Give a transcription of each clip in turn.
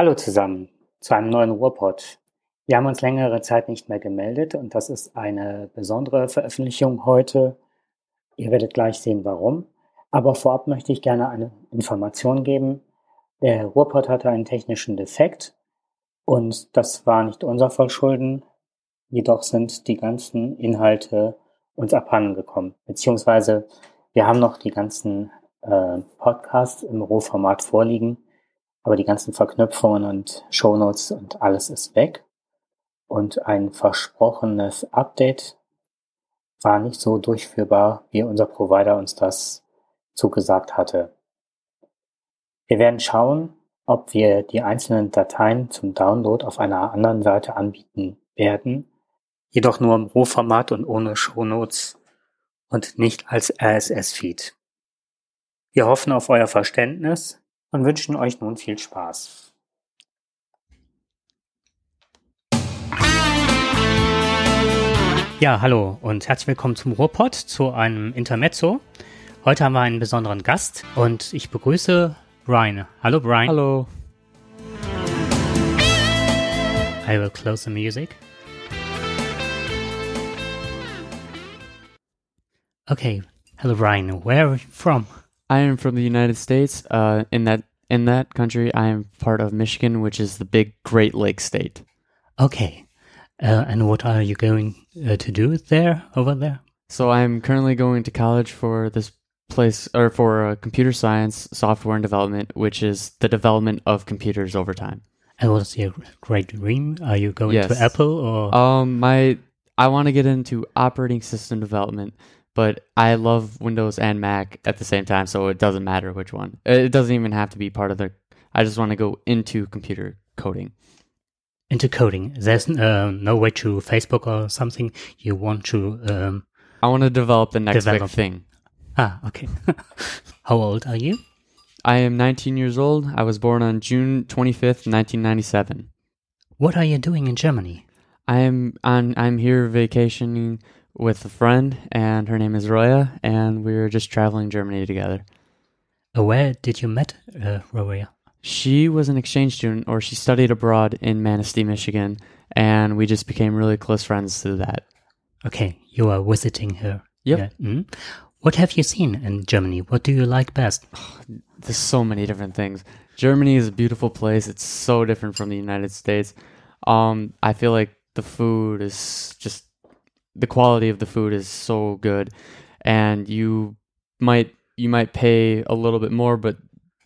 Hallo zusammen zu einem neuen Ruhrpott. Wir haben uns längere Zeit nicht mehr gemeldet und das ist eine besondere Veröffentlichung heute. Ihr werdet gleich sehen, warum. Aber vorab möchte ich gerne eine Information geben. Der Ruhrpott hatte einen technischen Defekt und das war nicht unser Verschulden. Jedoch sind die ganzen Inhalte uns abhanden gekommen. Beziehungsweise wir haben noch die ganzen äh, Podcasts im Rohformat vorliegen, aber die ganzen Verknüpfungen und Shownotes und alles ist weg. Und ein versprochenes Update war nicht so durchführbar, wie unser Provider uns das zugesagt hatte. Wir werden schauen, ob wir die einzelnen Dateien zum Download auf einer anderen Seite anbieten werden, jedoch nur im Rohformat und ohne Shownotes und nicht als RSS-Feed. Wir hoffen auf euer Verständnis und wünschen euch nun viel Spaß. Ja, hallo und herzlich willkommen zum Ruhrpott, zu einem Intermezzo. Heute haben wir einen besonderen Gast und ich begrüße Brian. Hallo Brian. Hallo. I will close the music. Okay. Hello Brian. Where are you from? I am from the United States. Uh, in that in that country, I am part of Michigan, which is the big Great Lake state. Okay. Uh, and what are you going uh, to do there, over there? So I'm currently going to college for this place or for uh, computer science, software and development, which is the development of computers over time. And what's your great dream? Are you going Yes. to Apple or? Um, my I want to get into operating system development, but I love Windows and Mac at the same time, so it doesn't matter which one. It doesn't even have to be part of the. I just want to go into computer coding. into coding. There's uh, no way to Facebook or something. You want to. Um, I want to develop the next Develop. big thing. ah, okay. How old are you? I am 19 years old. I was born on June 25th, 1997. What are you doing in Germany? I am on. I'm here vacationing with a friend, and her name is Roya, and we were just traveling Germany together. Uh, where did you met uh, Roria? She was an exchange student, or she studied abroad in Manistee, Michigan, and we just became really close friends through that. Okay, you are visiting her. Yep. Yeah. Mm. What have you seen in Germany? What do you like best? There's so many different things. Germany is a beautiful place. It's so different from the United States. Um, I feel like the food is just the quality of the food is so good, and you might you might pay a little bit more, but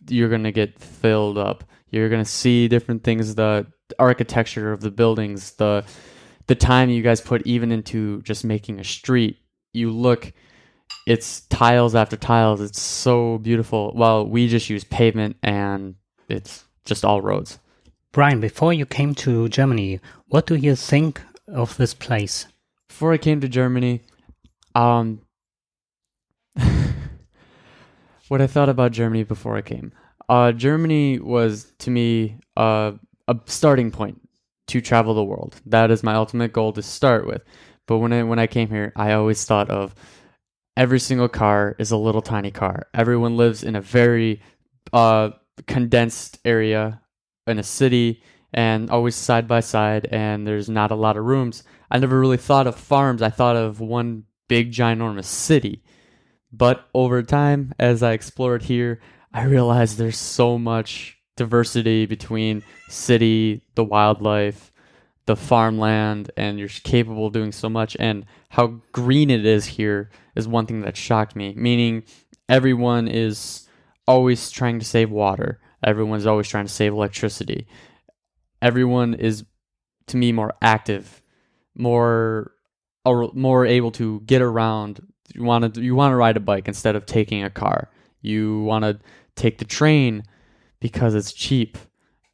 you're gonna get filled up. You're gonna see different things, the architecture of the buildings, the the time you guys put even into just making a street. You look it's tiles after tiles. It's so beautiful. Well, we just use pavement and it's just all roads. Bryan, before you came to Germany, what do you think of this place? Before I came to Germany, um what I thought about Germany before I came. Uh Germany was to me uh, a starting point to travel the world. That is my ultimate goal to start with. But when I when I came here, I always thought of every single car is a little tiny car. Everyone lives in a very uh, condensed area in a city and always side by side, and there's not a lot of rooms. I never really thought of farms. I thought of one big, ginormous city. But over time, as I explored here, I realized there's so much diversity between city, the wildlife, the farmland, and you're capable of doing so much. And how green it is here is one thing that shocked me. Meaning, everyone is always trying to save water. Everyone's always trying to save electricity. Everyone is, to me, more active, more, or more able to get around. You want to you want to ride a bike instead of taking a car. You want to take the train because it's cheap.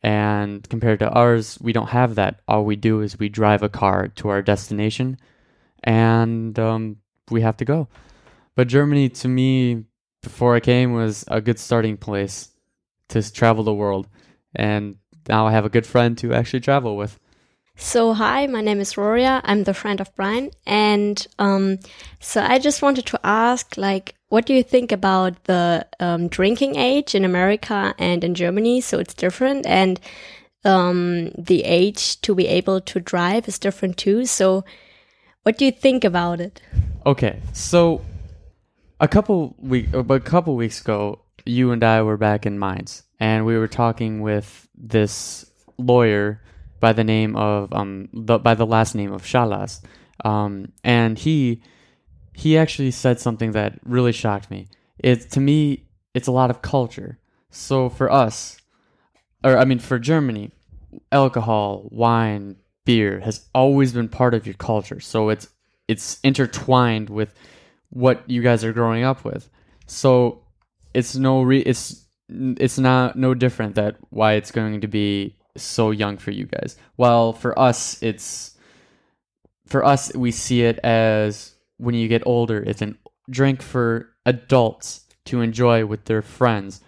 And compared to ours, we don't have that. All we do is we drive a car to our destination, and um, we have to go. But Germany, to me, before I came, was a good starting place to travel the world. And now I have a good friend to actually travel with. So, hi, my name is Roria. I'm the friend of Bryan. And um, so I just wanted to ask, like, what do you think about the um, drinking age in America and in Germany? So it's different. And um, the age to be able to drive is different too. So, what do you think about it? Okay, so a couple week, a couple weeks ago, you and I were back in Mainz, and we were talking with this lawyer by the name of um the, by the last name of Shalas, um, and he he actually said something that really shocked me. It to me, it's a lot of culture. So for us, or I mean for Germany, alcohol, wine, beer has always been part of your culture. So it's it's intertwined with what you guys are growing up with. So it's no re- it's it's not no different that why it's going to be so young for you guys. While for us it's for us we see it as when you get older it's a drink for adults to enjoy with their friends.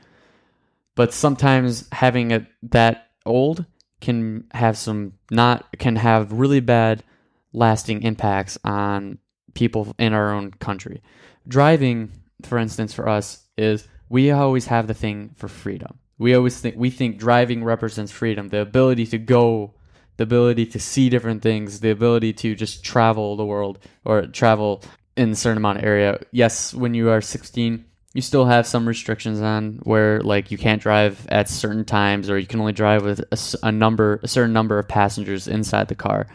But sometimes having it that old can have some not can have really bad lasting impacts on people in our own country. Driving, for instance, for us is we always have the thing for freedom. We always think we think driving represents freedom, the ability to go, the ability to see different things, the ability to just travel the world or travel in a certain amount of area. Yes, when you are 16, you still have some restrictions on where like you can't drive at certain times or you can only drive with a, a number a certain number of passengers inside the car.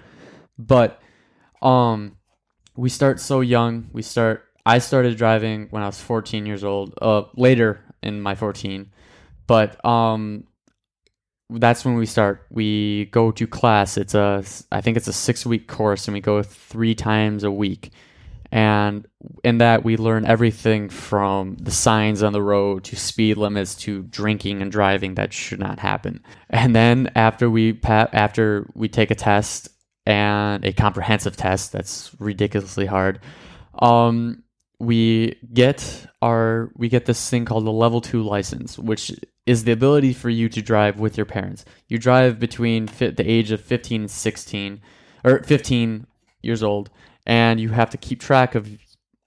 But um we start so young. We start. I started driving when I was 14 years old. Uh, later in my 14, but um, that's when we start. We go to class. It's a, I think it's a six week course, and we go three times a week. And in that, we learn everything from the signs on the road to speed limits to drinking and driving that should not happen. And then after we pa- after we take a test and a comprehensive test that's ridiculously hard. Um, we get our we get this thing called the level 2 license which is the ability for you to drive with your parents. You drive between fi- the age of 15 and 16 or 15 years old and you have to keep track of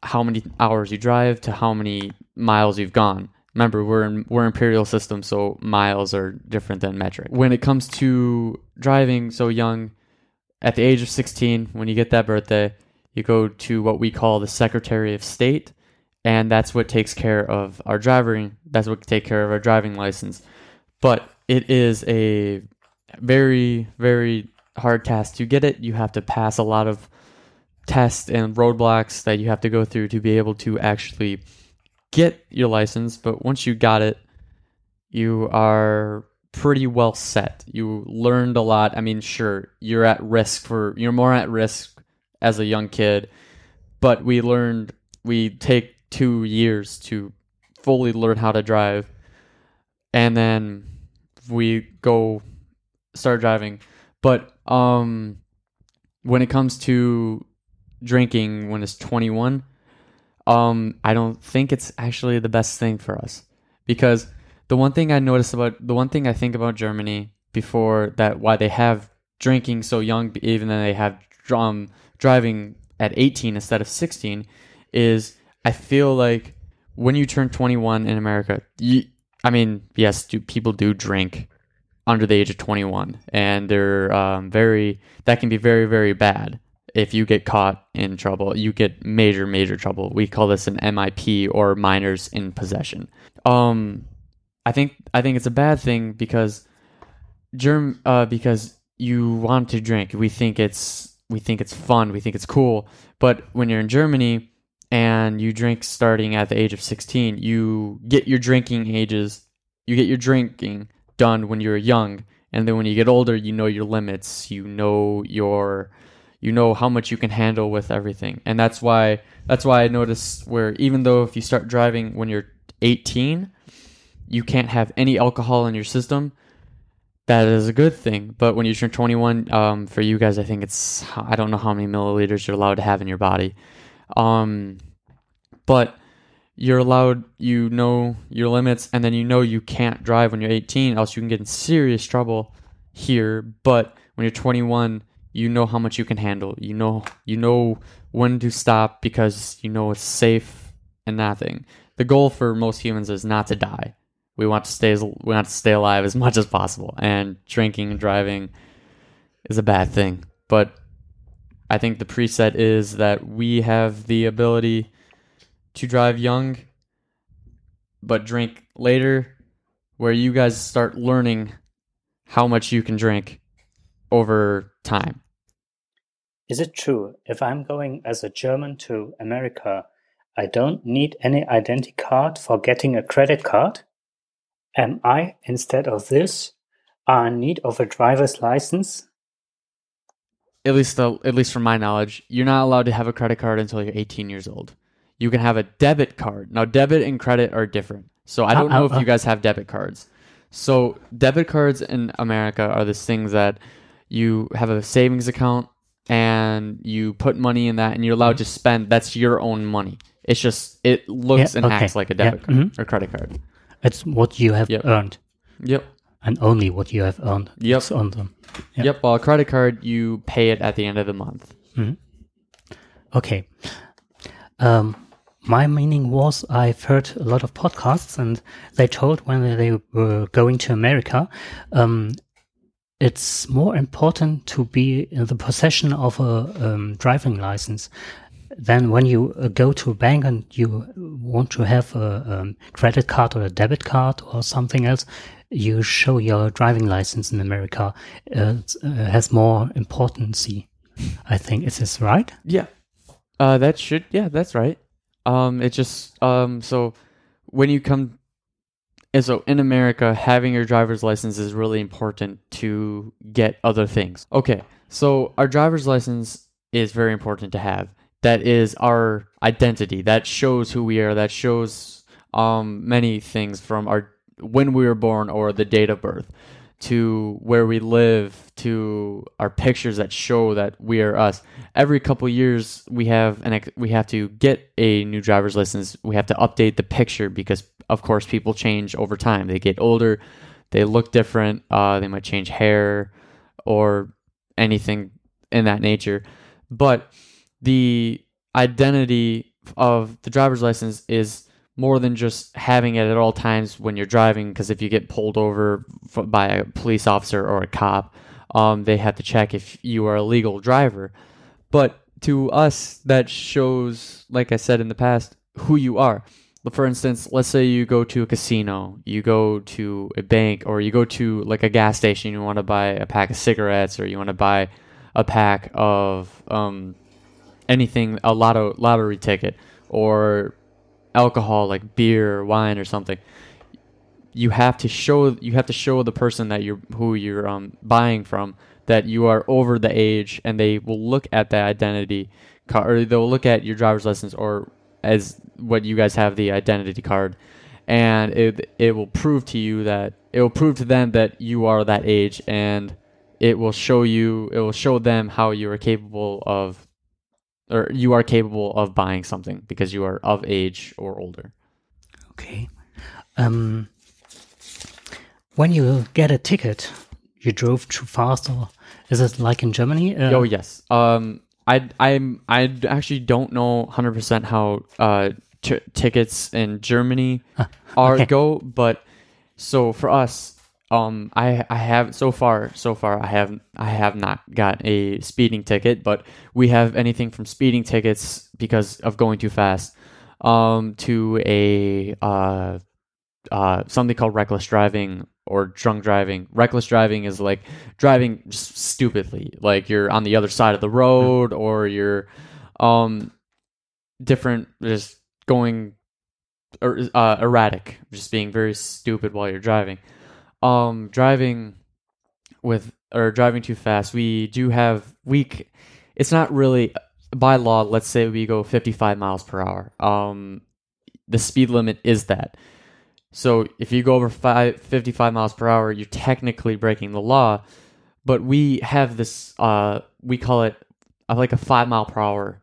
how many hours you drive to how many miles you've gone. Remember we're in we're imperial system so miles are different than metric. When it comes to driving so young at the age of 16, when you get that birthday, you go to what we call the Secretary of State, and that's what takes care of our driving. That's what take care of our driving license. But it is a very, very hard task to get it. You have to pass a lot of tests and roadblocks that you have to go through to be able to actually get your license. But once you got it, you are pretty well set. You learned a lot. I mean, sure, you're at risk for you're more at risk as a young kid, but we learned we take 2 years to fully learn how to drive. And then we go start driving. But um when it comes to drinking when it's 21, um I don't think it's actually the best thing for us because the one thing I noticed about the one thing I think about Germany before that why they have drinking so young, even though they have um, driving at 18 instead of 16, is I feel like when you turn 21 in America, you, I mean, yes, do, people do drink under the age of 21, and they're um, very that can be very very bad if you get caught in trouble. You get major major trouble. We call this an MIP or minors in possession. Um, I think I think it's a bad thing because germ uh, because you want to drink. We think it's we think it's fun. We think it's cool. But when you're in Germany and you drink starting at the age of 16, you get your drinking ages. You get your drinking done when you're young, and then when you get older, you know your limits. You know your you know how much you can handle with everything. And that's why that's why I noticed where even though if you start driving when you're 18, you can't have any alcohol in your system, that is a good thing. But when you turn 21, um, for you guys, I think it's I don't know how many milliliters you're allowed to have in your body, um, but you're allowed. You know your limits, and then you know you can't drive when you're 18, else you can get in serious trouble here. But when you're 21, you know how much you can handle. You know you know when to stop because you know it's safe and nothing. The goal for most humans is not to die we want to stay we want to stay alive as much as possible, and drinking and driving is a bad thing. But I think the preset is that we have the ability to drive young, but drink later, where you guys start learning how much you can drink over time. Is it true if I'm going as a German to America, I don't need any identity card for getting a credit card? Am I, instead of this, are in need of a driver's license? At least, uh, at least from my knowledge, you're not allowed to have a credit card until you're 18 years old. You can have a debit card. Now, debit and credit are different. So I don't Uh, know uh, if you guys have debit cards. So debit cards in America are these things that you have a savings account and you put money in that and you're allowed to spend. That's your own money. It's just it looks Yeah, and okay. acts like a Yeah, debit card mhm. or credit card. It's what you have Yep. earned, Yep. and only what you have earned. Yep. on them. Yeah. Yep. Well, a credit card you pay it at the end of the month. Okay. Um, my meaning was I've heard a lot of podcasts, and they told when they were going to America, um, it's more important to be in the possession of a um, driving license than when you uh, go to a bank and you want to have a um, credit card or a debit card or something else. You show your driving license in America. Uh, it's, uh, has more importance, I think is this right? Yeah. Uh, that should yeah, that's right. Um, it just um, so when you come, and so in America, having your driver's license is really important to get other things. Okay, so our driver's license is very important to have. That is our identity. That shows who we are. That shows um many things from our when we were born or the date of birth to where we live to our pictures that show that we are us every couple years we have an ex- we have to get a new driver's license we have to update the picture because of course people change over time they get older they look different uh, they might change hair or anything in that nature but the identity of the driver's license is more than just having it at all times when you're driving because if you get pulled over by a police officer or a cop um, they have to check if you are a legal driver. But to us that shows like i said in the past who you are. For instance let's say you go to a casino you go to a bank or you go to like a gas station you want to buy a pack of cigarettes or you want to buy a pack of um, anything a lotto lottery ticket or alcohol like beer or wine or something you have to show you have to show the person that you're who you're um, buying from that you are over the age and they will look at that identity card or they'll look at your driver's license or as what you guys have the identity card. And it it will prove to you that it will prove to them that you are that age and it will show you it will show them how you are capable of or you are capable of buying something because you are of age or older. Okay. Um, when you get a ticket, you drove too fast, or is it like in Germany? Uh, oh yes. Um, I I'm I actually don't know hundred percent how uh t- tickets in Germany are okay. go, but so for us, um, I I have so far so far I have I have not got a speeding ticket, but we have anything from speeding tickets because of going too fast, um, to a uh, uh, something called reckless driving or drunk driving. Reckless driving is like driving just stupidly, like you're on the other side of the road or you're um different, just going er, uh, erratic, just being very stupid while you're driving. Um, driving with or driving too fast. We do have weak. It's not really by law. Let's say we go 55 miles per hour. Um, the speed limit is that. So if you go over five, 55 miles per hour, you're technically breaking the law. But we have this, uh, we call it uh, like a five mile per hour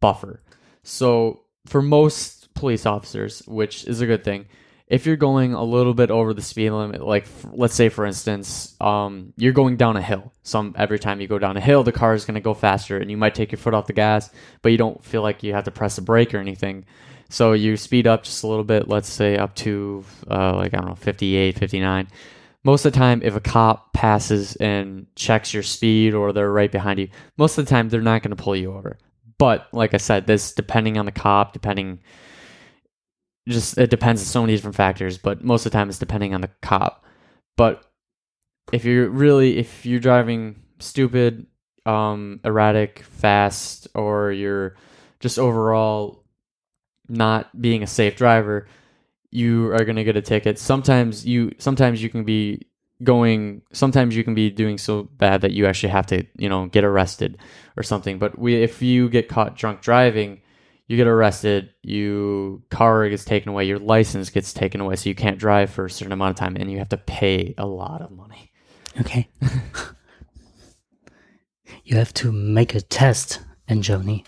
buffer. So for most police officers, which is a good thing, if you're going a little bit over the speed limit, like f- let's say for instance, um, you're going down a hill. Some every time you go down a hill, the car is going to go faster, and you might take your foot off the gas, but you don't feel like you have to press a brake or anything So you speed up just a little bit, let's say up to uh, like I don't know, 58, 59. Most of the time, if a cop passes and checks your speed or they're right behind you, most of the time they're not going to pull you over. But like I said, this depending on the cop, depending just it depends on so many different factors, but most of the time it's depending on the cop. But if you're really if you're driving stupid, um, erratic, fast, or you're just overall not being a safe driver, you are gonna get a ticket. Sometimes you sometimes you can be going sometimes you can be doing so bad that you actually have to, you know, get arrested or something. But we if you get caught drunk driving, you get arrested, you car gets taken away, your license gets taken away, so you can't drive for a certain amount of time and you have to pay a lot of money. Okay. you have to make a test in Germany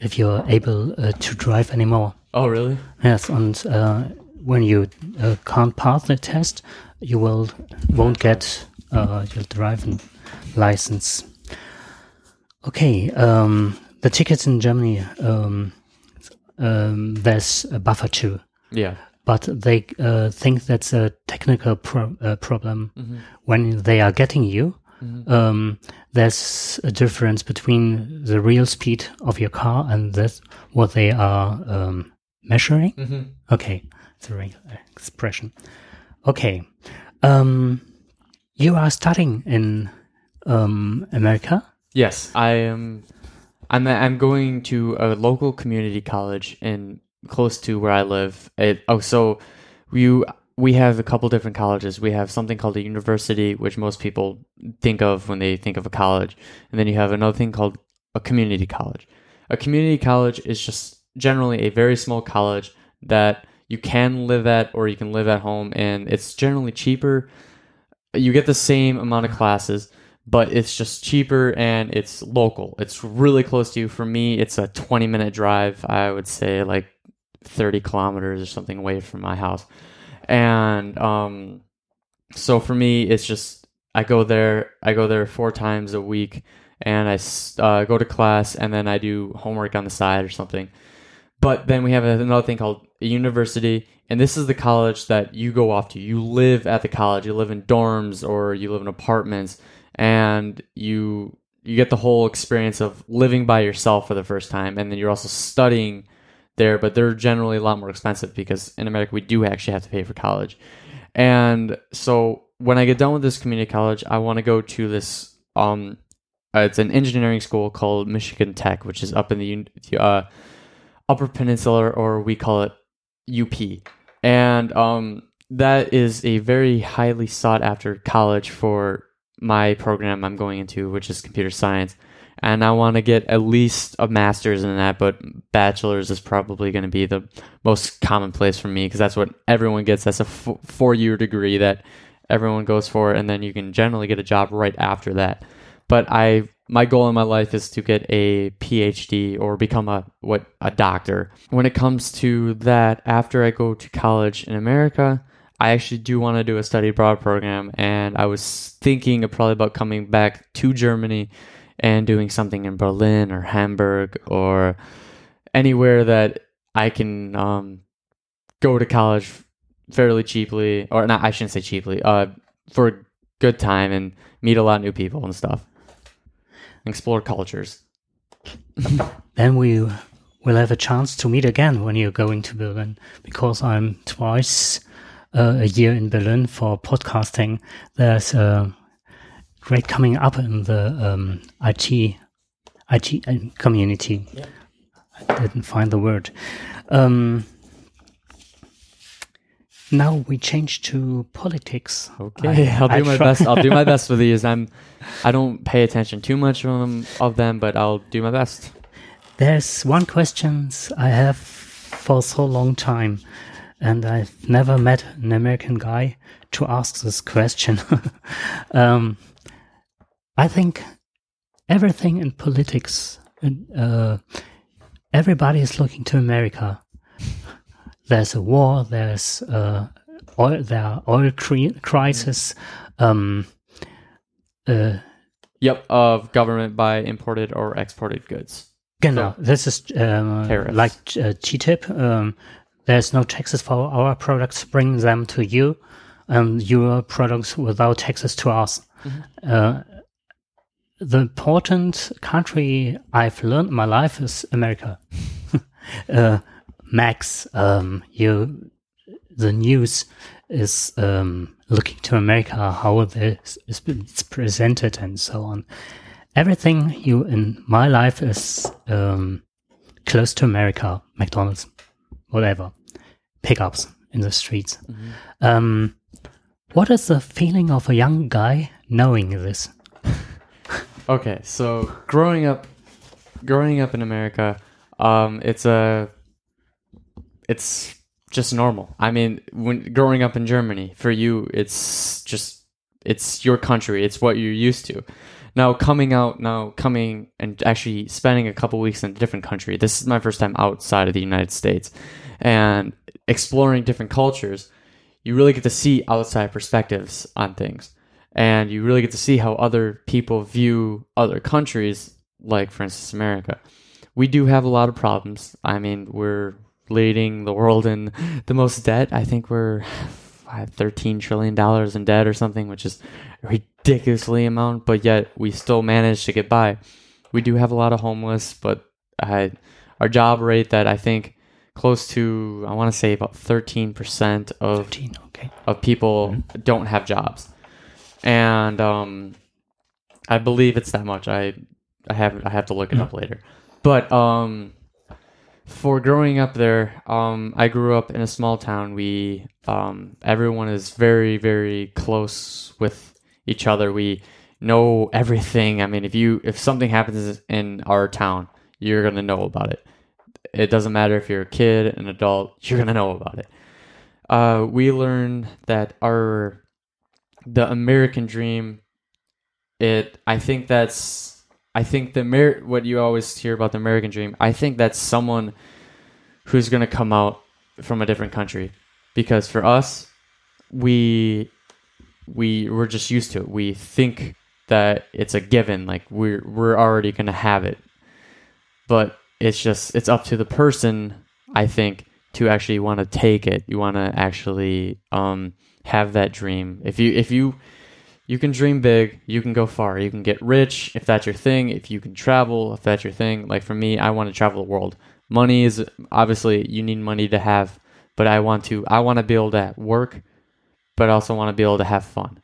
if you're able uh, to drive anymore. Oh, really? Yes, and uh, when you uh, can't pass the test, you will won't get uh, your driving license. Okay, um, the tickets in Germany um, um, there's a buffer too, Yeah. but they uh, think that's a technical pro- uh, problem. Mm-hmm. When they are getting you, Mhm. um, there's a difference between the real speed of your car and that's what they are um, measuring. Mm-hmm. Okay, it's a right expression. Okay, um, you are studying in um, America. Yes, I am. I'm I'm going to a local community college in close to where I live. It, oh, so we we have a couple different colleges. We have something called a university, which most people think of when they think of a college, and then you have another thing called a community college. A community college is just generally a very small college that you can live at or you can live at home, and it's generally cheaper. You get the same amount of classes but it's just cheaper and it's local. It's really close to you. For me, it's a 20 minute drive. I would say like 30 kilometers or something away from my house. And um, so for me, it's just I go there. I go there four times a week, and I uh, go to class, and then I do homework on the side or something. But then we have another thing called a university, and this is the college that you go off to. You live at the college. You live in dorms or you live in apartments, and you you get the whole experience of living by yourself for the first time, and then you're also studying there. But they're generally a lot more expensive because in America we do actually have to pay for college. And so when I get done with this community college, I want to go to this um uh, it's an engineering school called Michigan Tech, which is up in the uh, Upper Peninsula, or we call it UP. And um, that is a very highly sought after college for my program I'm going into, which is computer science. And I want to get at least a master's in that, but bachelor's is probably going to be the most commonplace for me because that's what everyone gets. That's a f- four year degree that everyone goes for, and then you can generally get a job right after that. But I, my goal in my life is to get a PhD or become a what a doctor. When it comes to that, after I go to college in America, I actually do want to do a study abroad program, and I was thinking probably about coming back to Germany and doing something in Berlin or Hamburg or anywhere that I can um, go to college fairly cheaply, or not, I shouldn't say cheaply, uh, for a good time and meet a lot of new people and stuff, explore cultures. Then we will have a chance to meet again when you're going to Berlin because I'm twice a year in Berlin for podcasting. There's a great coming up in the um, IT IT uh, community. I didn't find the word. Um, now we change to politics. Okay, I- I'll do I my try- best. I'll do my best with these. I'm, I don't pay attention too much of them, of them, but I'll do my best. There's one question I have for so long time, and I've never met an American guy to ask this question. um, I think everything in politics, uh, everybody is looking to America. There's a war. There's uh, oil. There are oil cri- crisis. Um, uh, Yep, of government by imported or exported goods. Genau, this is um, like uh, TTIP. Um, there's no taxes for our products, bring them to you, and your products without taxes to us. Uh, the important country I've learned in my life is America. uh, Max, um, you, the news is um, looking to America, how this is it's presented, and so on. Everything you in my life is um, close to America, McDonald's, whatever, pickups in the streets. Um, what is the feeling of a young guy knowing this? Okay, so growing up, growing up in America, um, it's a, it's just normal. I mean, when growing up in Germany, for you, it's just, it's your country. It's what you're used to. Now coming out, now coming and actually spending a couple weeks in a different country. This is my first time outside of the United States, and exploring different cultures. You really get to see outside perspectives on things and you really get to see how other people view other countries, like for instance America. We do have a lot of problems. I mean, we're leading the world in the most debt. I think we're thirteen trillion dollars in debt or something, which is ridiculously amount. But yet we still manage to get by. We do have a lot of homeless, but I, our job rate that I think close to I want to say about thirteen percent of 13, okay. of people don't have jobs, and um, I believe it's that much. I I have I have to look it up later, but um, for growing up there, um, I grew up in a small town. We um, everyone is very very close with each other. We know everything. I mean, if you if something happens in our town, you're gonna know about it. It doesn't matter if you're a kid, an adult, you're gonna know about it uh, we learned that our the American dream. It I think that's I think the Amer- what you always hear about the American dream. I think that's someone who's to come out from a different country because for us we we we're just used to it. We think that it's a given like we're we're already to have it. But it's just it's up to the person I think to actually want to take it. You want to actually um, have that dream. If you if you you can dream big, you can go far. You can get rich if that's your thing. If you can travel, if that's your thing. Like for me, I want to travel the world. Money is obviously you need money to have, but I want to I want to be able to work, but I also want to be able to have fun,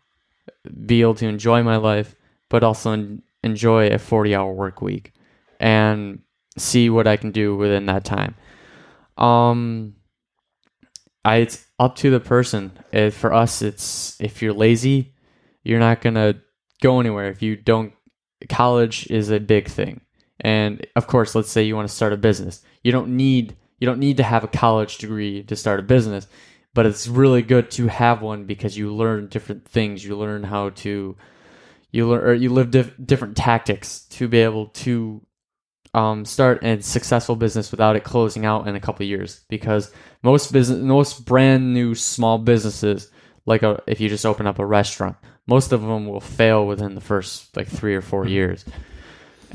be able to enjoy my life, but also enjoy a forty hour work week, and see what I can do within that time. Um, I it's up to the person. For us, it's if you're lazy, you're not gonna go anywhere. If you don't, college is a big thing. And of course, let's say you want to start a business. You don't need you don't need to have a college degree to start a business, but it's really good to have one because you learn different things. You learn how to you learn or you live dif- different tactics to be able to um, start a successful business without it closing out in a couple of years because most business most brand new small businesses like a, if you just open up a restaurant most of them will fail within the first like three or four years.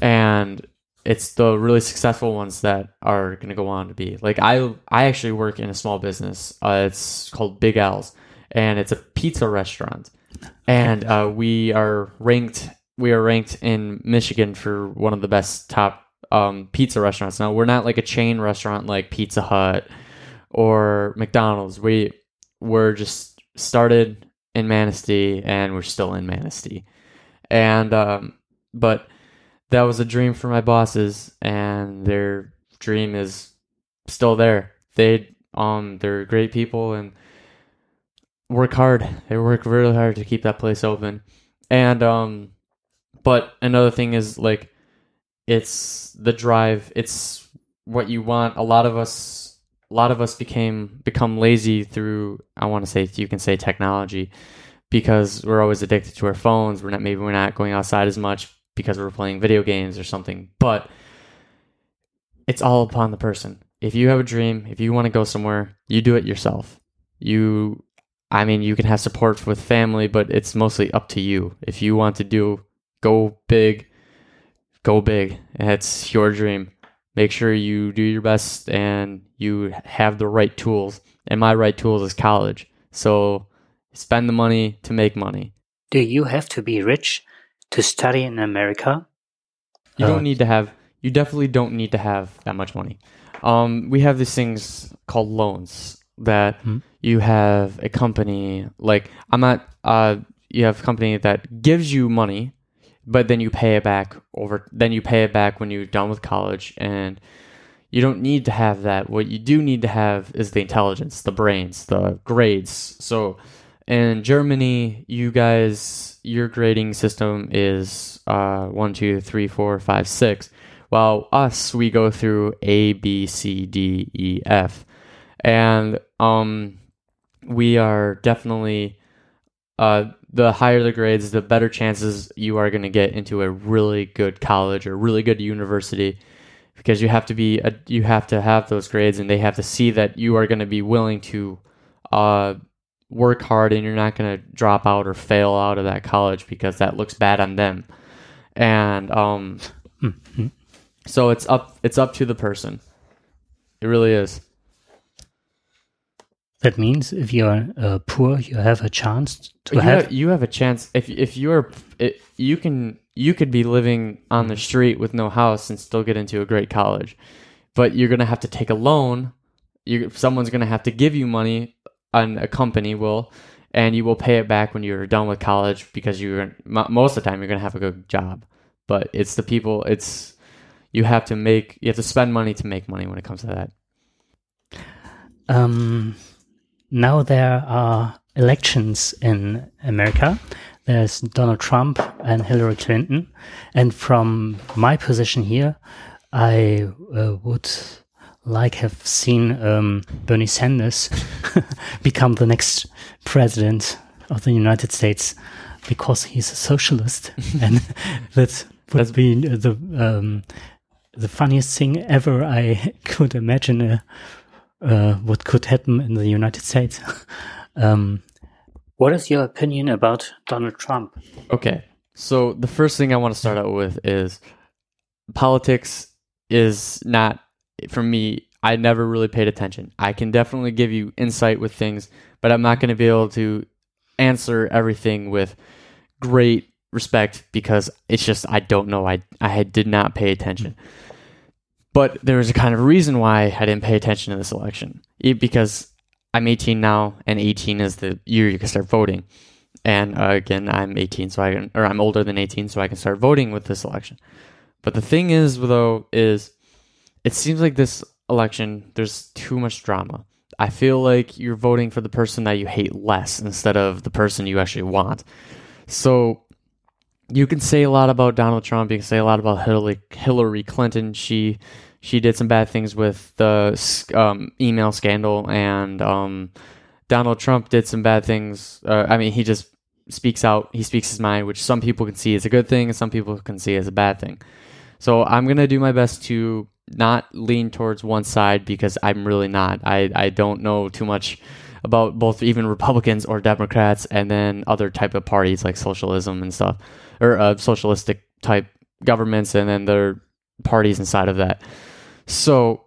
And it's the really successful ones that are going to go on to be. Like i i actually work in a small business uh, it's called big l's and it's a pizza restaurant. And uh, we are ranked we are ranked in michigan for one of the best top um, pizza restaurants. Now we're not like a chain restaurant like pizza hut or mcdonald's. We we're just started in manistee and we're still in manistee. And um, but that was a dream for my bosses and their dream is still there. They um they're great people and work hard. They work really hard to keep that place open. And um but another thing is like it's the drive it's what you want. A lot of us a lot of us became become lazy through i want to say you can say technology because we're always addicted to our phones. We're not maybe we're not going outside as much because we're playing video games or something but it's all upon the person. If you have a dream if you want to go somewhere you do it yourself. You i mean you can have support with family but it's mostly up to you. If you want to do go big go big it's your dream make sure you do your best and you have the right tools. And my right tools is college. So spend the money to make money. Do you have to be rich to study in America? You Uh, don't need to have. You definitely don't need to have that much money. Um, we have these things called loans that Hmm. you have a company like I'm not. Uh, you have a company that gives you money, but then you pay it back over. Then you pay it back when you're done with college, and you don't need to have that. What you do need to have is the intelligence, the brains, the grades. So in Germany, you guys, your grading system is uh, one, two, three, four, five, six. While us, we go through A, B, C, D, E, F, and um, we are definitely uh, the higher the grades, the better chances you are going to get into a really good college or really good university because you have to be a, you have to have those grades and they have to see that you are going to be willing to uh, work hard and you're not going to drop out or fail out of that college because that looks bad on them. And um, Mhm. so it's up it's up to the person. It really is That means if you're uh, poor, you have a chance to you have. have, you have a chance. If if you're it, you can you could be living on the street with no house and still get into a great college. But you're going to have to take a loan. You someone's going to have to give you money and a company will and you will pay it back when you're done with college because you're mo- most of the time you're going to have a good job. But it's the people it's you have to make you have to spend money to make money when it comes to that. Um, now there are elections in America. There's Donald Trump and Hillary Clinton. And from my position here, I uh, would like have seen um, Bernie Sanders become the next president of the United States because he's a socialist, and that would That's- be the um, the funniest thing ever I could imagine. Uh, uh, what could happen in the United States. um, what is your opinion about Donald Trump? Okay. So the first thing I want to start out with is politics is not for me. I never really paid attention. I can definitely give you insight with things, but I'm not going to be able to answer everything with great respect because it's just I don't know. I I did not pay attention. But there was a kind of reason why I didn't pay attention to this election. E- Because I'm 18 now, and 18 is the year you can start voting. And uh, again, I'm 18, so I can, or I'm older than 18, so I can start voting with this election. But the thing is, though, is it seems like this election there's too much drama. I feel like you're voting for the person that you hate less instead of the person you actually want. So you can say a lot about Donald Trump. You can say a lot about Hillary Hillary Clinton. She she did some bad things with the um, email scandal, and um, Donald Trump did some bad things. Uh, I mean, he just speaks out. He speaks his mind, which some people can see as a good thing, and some people can see as a bad thing. So I'm gonna do my best to not lean towards one side because I'm really not. I I don't know too much about both even Republicans or Democrats, and then other type of parties like socialism and stuff, or uh, socialistic type governments, and then their parties inside of that. So,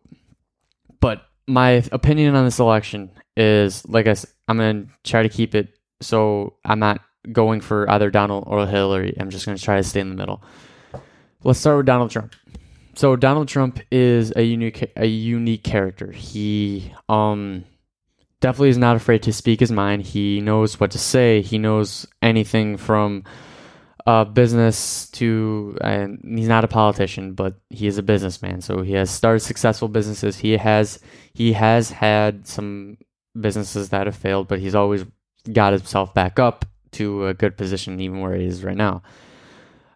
but my opinion on this election is like I said, I'm gonna try to keep it so I'm not going for either Donald or Hillary. I'm just gonna try to stay in the middle. Let's start with Donald Trump. So Donald Trump is a unique a unique character. He um definitely is not afraid to speak his mind. He knows what to say. He knows anything from uh, business to, and he's not a politician, but he is a businessman. So he has started successful businesses. He has he has had some businesses that have failed, but he's always got himself back up to a good position, even where he is right now.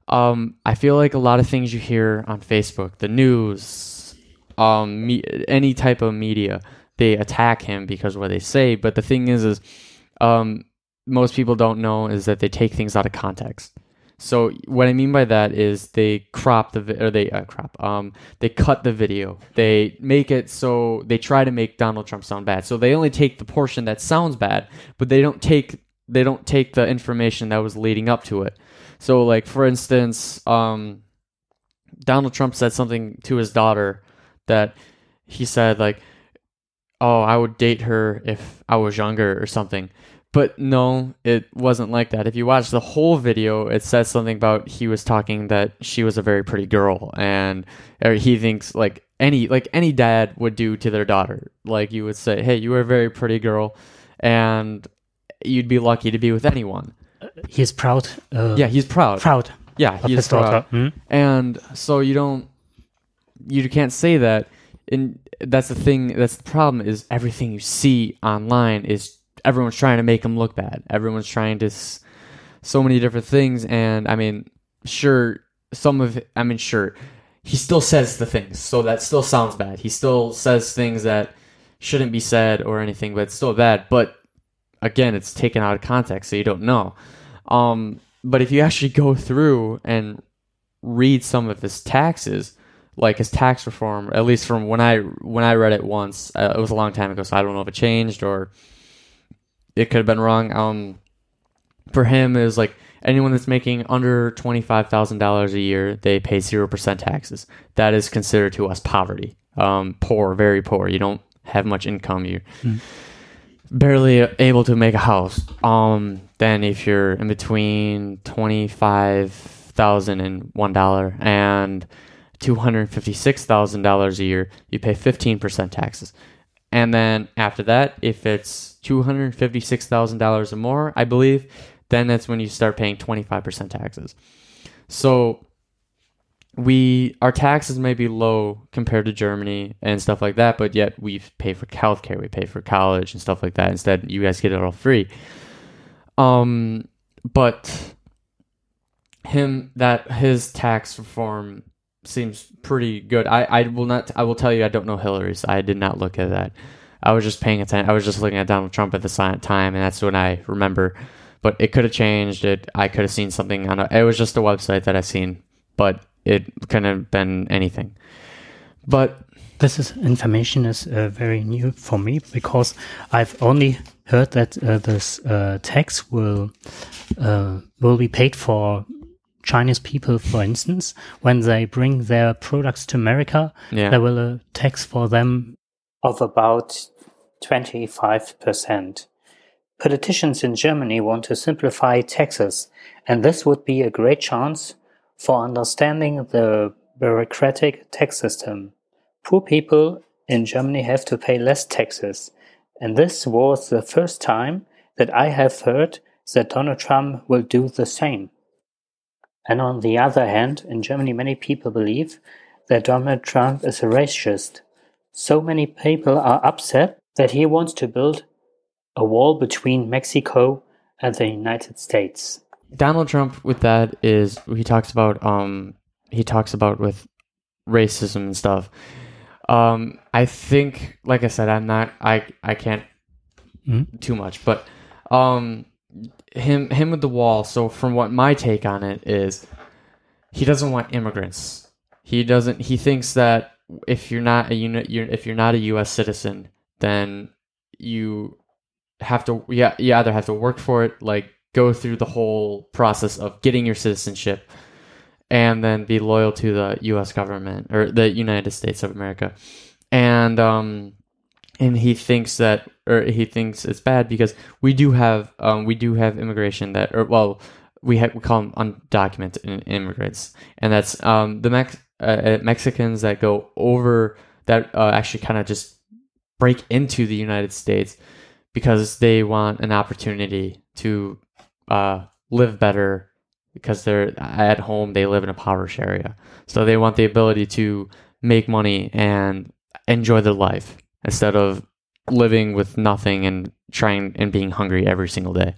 Um, I feel like a lot of things you hear on Facebook, the news, um, me, any type of media, they attack him because what they say. But the thing is, is um, most people don't know is that they take things out of context. So what I mean by that is they crop the vi- or they uh, crop um they cut the video. They make it so they try to make Donald Trump sound bad. So they only take the portion that sounds bad, but they don't take they don't take the information that was leading up to it. So like for instance, um Donald Trump said something to his daughter that he said like, "Oh, I would date her if I was younger or something." But no, it wasn't like that. If you watch the whole video, it says something about he was talking that she was a very pretty girl, and he thinks like any like any dad would do to their daughter. Like you would say, "Hey, you are a very pretty girl," and you'd be lucky to be with anyone. He's proud. Uh, Yeah, he's proud. proud Yeah, of he is his daughter. proud. Hmm? And so you don't, you can't say that. And that's the thing. That's the problem. Is everything you see online is everyone's trying to make him look bad. Everyone's trying to, s- so many different things. And I mean, sure, some of. I mean, sure, he still says the things, so that still sounds bad. He still says things that shouldn't be said or anything, but it's still bad. But again, it's taken out of context, so you don't know. Um, but if you actually go through and read some of his taxes, like his tax reform, at least from when I when I read it once, uh, it was a long time ago, so I don't know if it changed or it could have been wrong. Um, for him, it was like anyone that's making under twenty five thousand dollars a year, they pay zero percent taxes. That is considered to us poverty, um, poor, very poor. You don't have much income. You barely able to make a house. Um, then if you're in between twenty five thousand and one dollar and two hundred fifty six thousand dollars a year, you pay fifteen percent taxes. And then after that, if it's two hundred fifty six thousand dollars or more, I believe, then that's when you start paying twenty five percent taxes. So we our taxes may be low compared to Germany and stuff like that, but yet we pay for healthcare, we pay for college and stuff like that. Instead, you guys get it all free. Um, but him that his tax reform seems pretty good. I I will not. I will tell you, I don't know Hillary's. I did not look at that. I was just paying attention. I was just looking at Donald Trump at the time, and that's when I remember. But it could have changed. It. I could have seen something on. A, it was just a website that I seen, but it couldn't have been anything. But This is information is uh, very new for me because I've only heard that uh, this uh, tax will uh, will be paid for Chinese people, for instance, when they bring their products to America. yeah, There will a tax for them of about twenty five percent. Politicians in Germany want to simplify taxes, and this would be a great chance for understanding the bureaucratic tax system. Poor people in Germany have to pay less taxes, and this was the first time that I have heard that Donald Trump will do the same. And on the other hand, in Germany, many people believe that Donald Trump is a racist. So many people are upset that he wants to build a wall between Mexico and the United States. Donald Trump with that is he talks about um he talks about with racism and stuff. Um, I think, like I said, I'm not. I I can't Mhm. too much, but um, him him with the wall. So from what my take on it is, he doesn't want immigrants. He doesn't. He thinks that if you're not a unit, you're, if you're not a U.S. citizen, then you have to. Yeah, you either have to work for it, like go through the whole process of getting your citizenship, and then be loyal to the U.S. government or the United States of America, and um, and he thinks that or he thinks it's bad because we do have um we do have immigration that or well we have we call them undocumented immigrants. And that's um the Mex- uh, uh, Mexicans that go over that uh, actually kind of just break into the United States because they want an opportunity to uh live better because they're at home they live in a impoverished area. So they want the ability to make money and enjoy their life instead of living with nothing and trying and being hungry every single day.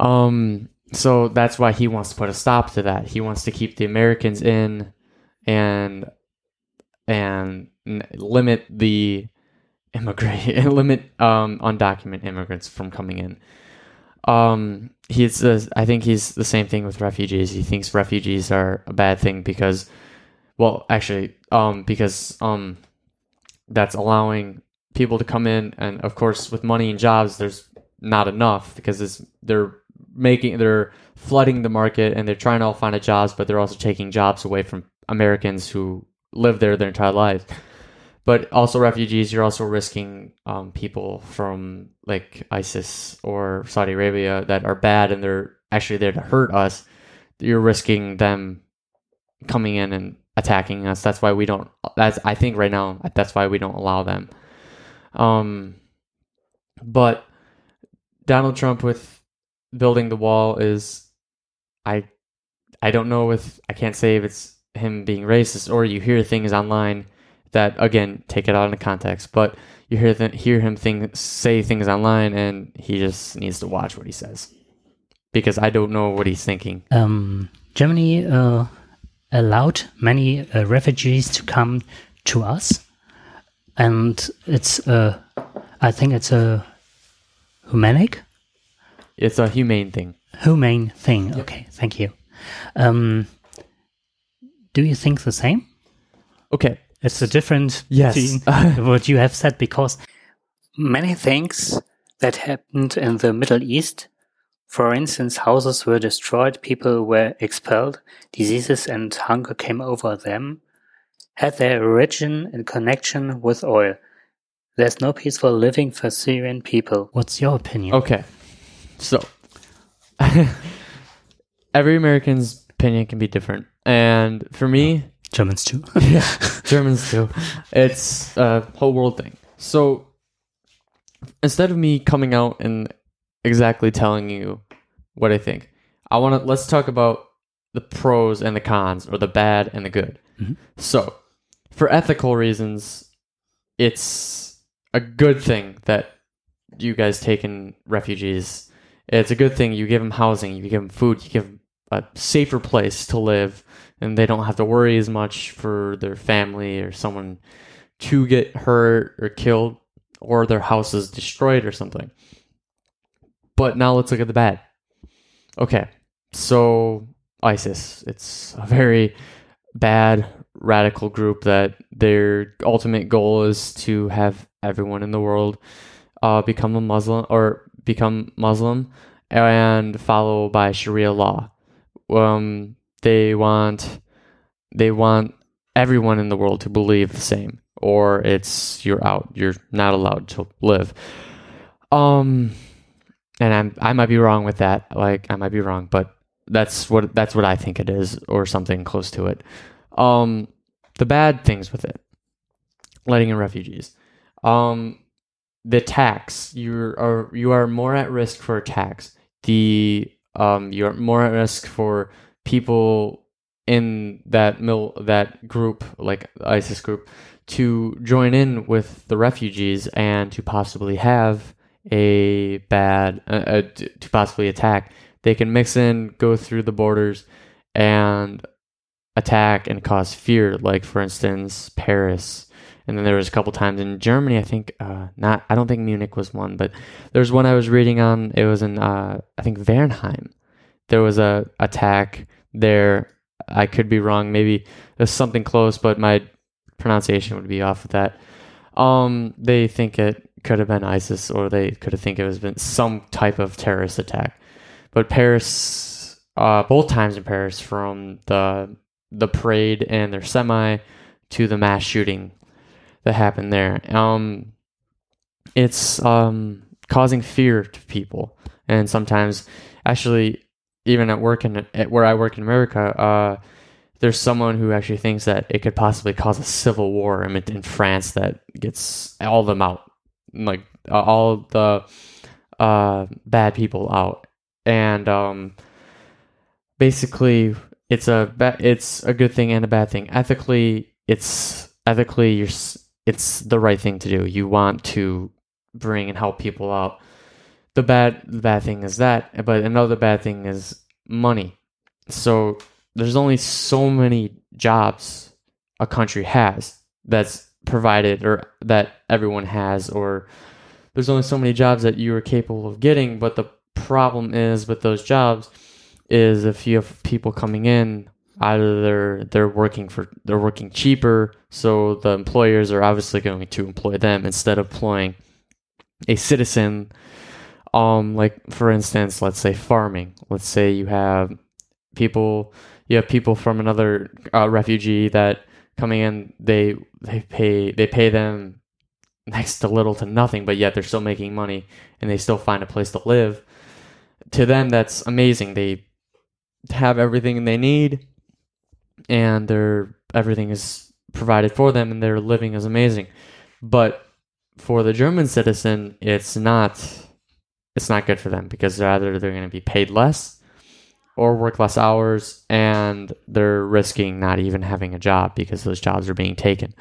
Um, so that's why he wants to put a stop to that. He wants to keep the Americans in and and limit the immigrant limit um undocumented immigrants from coming in. Um, he's the, I think he's the same thing with refugees. He thinks refugees are a bad thing because, well, actually, um, because um, that's allowing people to come in, and of course, with money and jobs, there's not enough because they're making they're flooding the market and they're trying to all find a jobs, but they're also taking jobs away from Americans who live there their entire lives. but also refugees. You're also risking um, people from like ISIS or Saudi Arabia that are bad and they're actually there to hurt us. You're risking them coming in and attacking us. That's why we don't. That's I think right now that's why we don't allow them. Um, but Donald Trump with building the wall is, I, I don't know if I can't say if it's him being racist or you hear things online that again take it out of context, but you hear th- hear him thing say things online and he just needs to watch what he says because I don't know what he's thinking. Um, Germany uh, allowed many uh, refugees to come to us, and it's uh, I think it's a humanic, It's a humane thing. humane thing. Okay, thank you. Um, do you think the same? Okay. It's a different Yes. what you have said because many things that happened in the Middle East, for instance, houses were destroyed, people were expelled, diseases and hunger came over them, had their origin and connection with oil. There's no peaceful living for Syrian people. What's your opinion? Okay. So every American's opinion can be different. And for me, Germans too. yeah, Germans too. It's a whole world thing. So instead of me coming out and exactly telling you what I think, I want to let's talk about the pros and the cons, or the bad and the good. Mhm. So, for ethical reasons, it's a good thing that you guys take in refugees. It's a good thing. You give them housing, you give them food, you give them a safer place to live and they don't have to worry as much for their family or someone to get hurt or killed or their house is destroyed or something. But now let's look at the bad. Okay, so ISIS, it's a very bad radical group that their ultimate goal is to have everyone in the world uh, become a Muslim or become Muslim and follow by Sharia law. Um, they want they want everyone in the world to believe the same, or it's you're out. You're not allowed to live. Um, and I'm I might be wrong with that. Like I might be wrong, but that's what that's what I think it is, or something close to it. Um, the bad things with it, letting in refugees. Um, the tax you are you are more at risk for attacks. The um, you're more at risk for people in that mil that group, like ISIS group, to join in with the refugees and to possibly have a bad uh, uh, to possibly attack. They can mix in, go through the borders, and attack and cause fear. Like for instance, Paris, and then there was a couple times in Germany. I think uh, not. I don't think Munich was one, but there's one I was reading on. It was in uh, I think Wernheim. There was a attack there. I could be wrong. Maybe there's something close, but my pronunciation would be off of that. Um, they think it could have been ISIS, or they could have think it was been some type of terrorist attack. But Paris, uh, both times in Paris, from the the parade and their semi to the mass shooting that happened there. Um, it's um, causing fear to people, and sometimes, actually, even at work in at where I work in America, uh, there's someone who actually thinks that it could possibly cause a civil war in, in France that gets all of them out, like uh, all the uh, bad people out, and um, basically it's a ba- it's a good thing and a bad thing. Ethically, it's ethically you're it's the right thing to do. You want to bring and help people out. The bad the bad thing is that, but another bad thing is money. So there's only so many jobs a country has that's provided or that everyone has or there's only so many jobs that you are capable of getting but the problem is with those jobs is if you have people coming in either they're they're working for they're working cheaper so the employers are obviously going to employ them instead of employing a citizen. Um like for instance let's say farming. Let's say you have people you have people from another uh, refugee that coming in, they they pay they pay them next to little to nothing, but yet they're still making money and they still find a place to live. To them, that's amazing. They have everything they need, and their everything is provided for them, and their living is amazing. But for the German citizen, it's not it's not good for them because either they're going to be paid less or work less hours, and they're risking not even having a job because those jobs are being taken.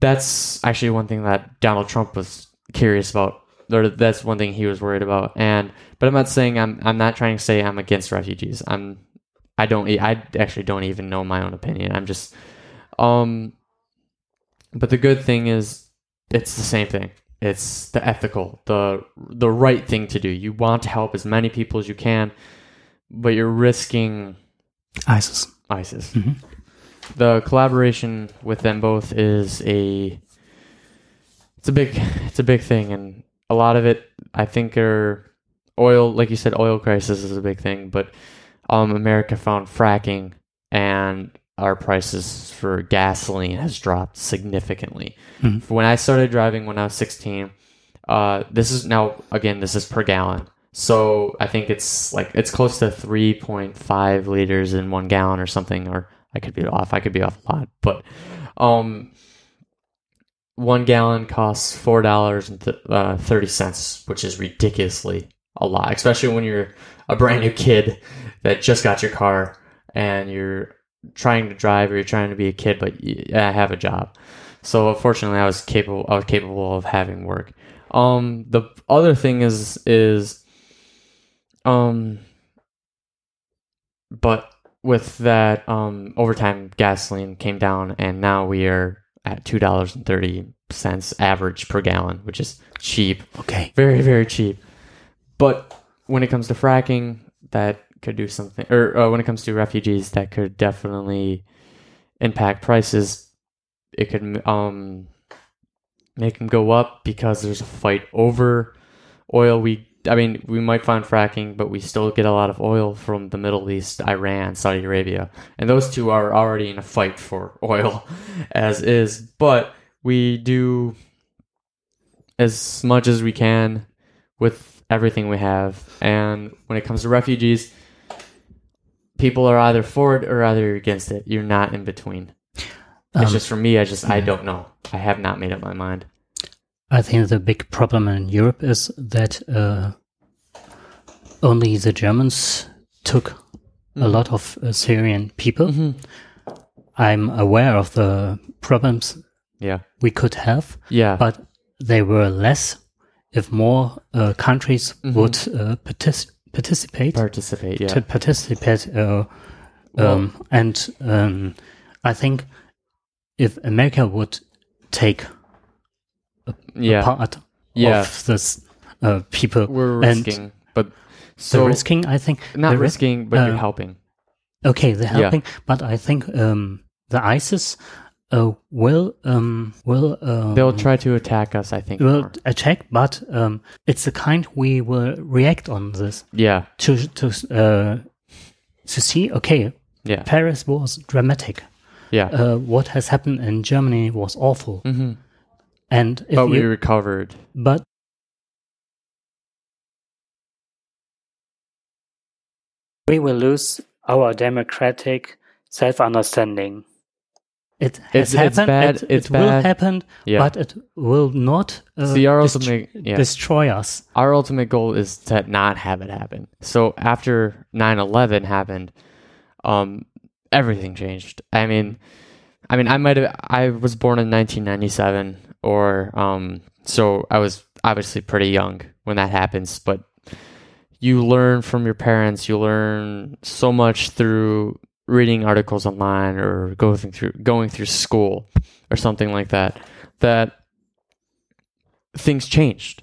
That's actually one thing that Donald Trump was curious about. Or that's one thing he was worried about. And but I'm not saying I'm I'm not trying to say I'm against refugees. I'm I don't I actually don't even know my own opinion. I'm just um but the good thing is it's the same thing. It's the ethical, the the right thing to do. You want to help as many people as you can, but you're risking ISIS. ISIS. Mhm. The collaboration with them both is a it's a big it's a big thing and a lot of it I think are oil like you said oil crisis is a big thing but um America found fracking and our prices for gasoline has dropped significantly. Mhm. When I started driving when I was 16 uh this is now again this is per gallon. So I think it's like it's close to 3.5 liters in 1 gallon or something or I could be off. I could be off a lot, but um, one gallon costs four dollars and uh, thirty cents, which is ridiculously a lot, especially when you're a brand new kid that just got your car and you're trying to drive or you're trying to be a kid, but you uh, have a job. So fortunately, I was capable. I was capable of having work. Um, the other thing is is um, but with that um overtime gasoline came down and now we are at two dollars and thirty cents average per gallon which is cheap. Okay. very very cheap. But when it comes to fracking that could do something or uh, when it comes to refugees that could definitely impact prices. It could um make them go up because there's a fight over oil. We I mean, we might find fracking, but we still get a lot of oil from the Middle East, Iran, Saudi Arabia. And those two are already in a fight for oil as is. But we do as much as we can with everything we have. And when it comes to refugees, people are either for it or either against it. You're not in between. It's Um, just for me, I just, I don't know. I have not made up my mind. I think the big problem in Europe is that uh, only the Germans took a Mhm. lot of uh, Syrian people. Mhm. I'm aware of the problems Yeah. we could have, Yeah. but they were less if more uh, countries Mhm. would uh, partic- participate Participate. Yeah. to participate. Uh, um, and um, I think if America would take yeah. part Yeah. of this uh, people, We're and risking, but the so risking, I think not the ri- risking, but you're uh, helping. Okay, they're Yeah. helping, but I think um, the ISIS uh, will um, will um, They'll try to attack us. I think. will more. attack, but um, it's the kind we will react on this Yeah. to to uh, to see. Okay, Yeah. Paris was dramatic. Yeah. Uh, what has happened in Germany was awful, hmm and if But we recovered. but we will lose our democratic self-understanding. It has it's happened. bad, It, it's it will happen, Yeah. but it will not uh, See, our dest- ultimate, yeah, destroy us. our ultimate goal is to not have it happen. So after 9-11 happened, um, everything changed. I mean, I mean, I might have. I was born in 1997, or um, so I was obviously pretty young when that happens. But you learn from your parents. You learn so much through reading articles online or going through going through school or something like that. That things changed.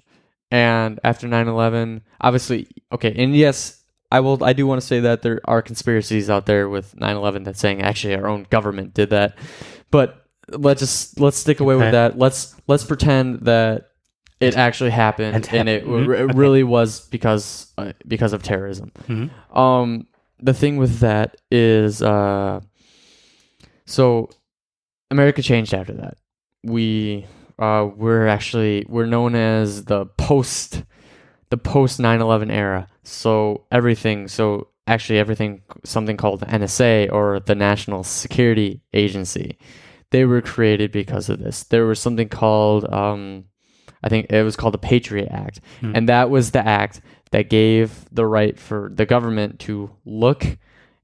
And after 9/11, obviously, okay, and yes, I will I do want to say that there are conspiracies out there with 9/11 that's saying actually our own government did that. But let's just let's stick away with that. Let's let's pretend that it actually happened It and it, happened. it Okay. really was because uh, because of terrorism. Mhm. Um, the thing with that is, uh, so America changed after that. We uh, we're actually we're known as the post the post 9/11 era. So everything so actually everything something called the NSA or the National Security Agency. They were created because of this. There was something called um, I think it was called the Patriot Act. Hmm. And that was the act that gave the right for the government to look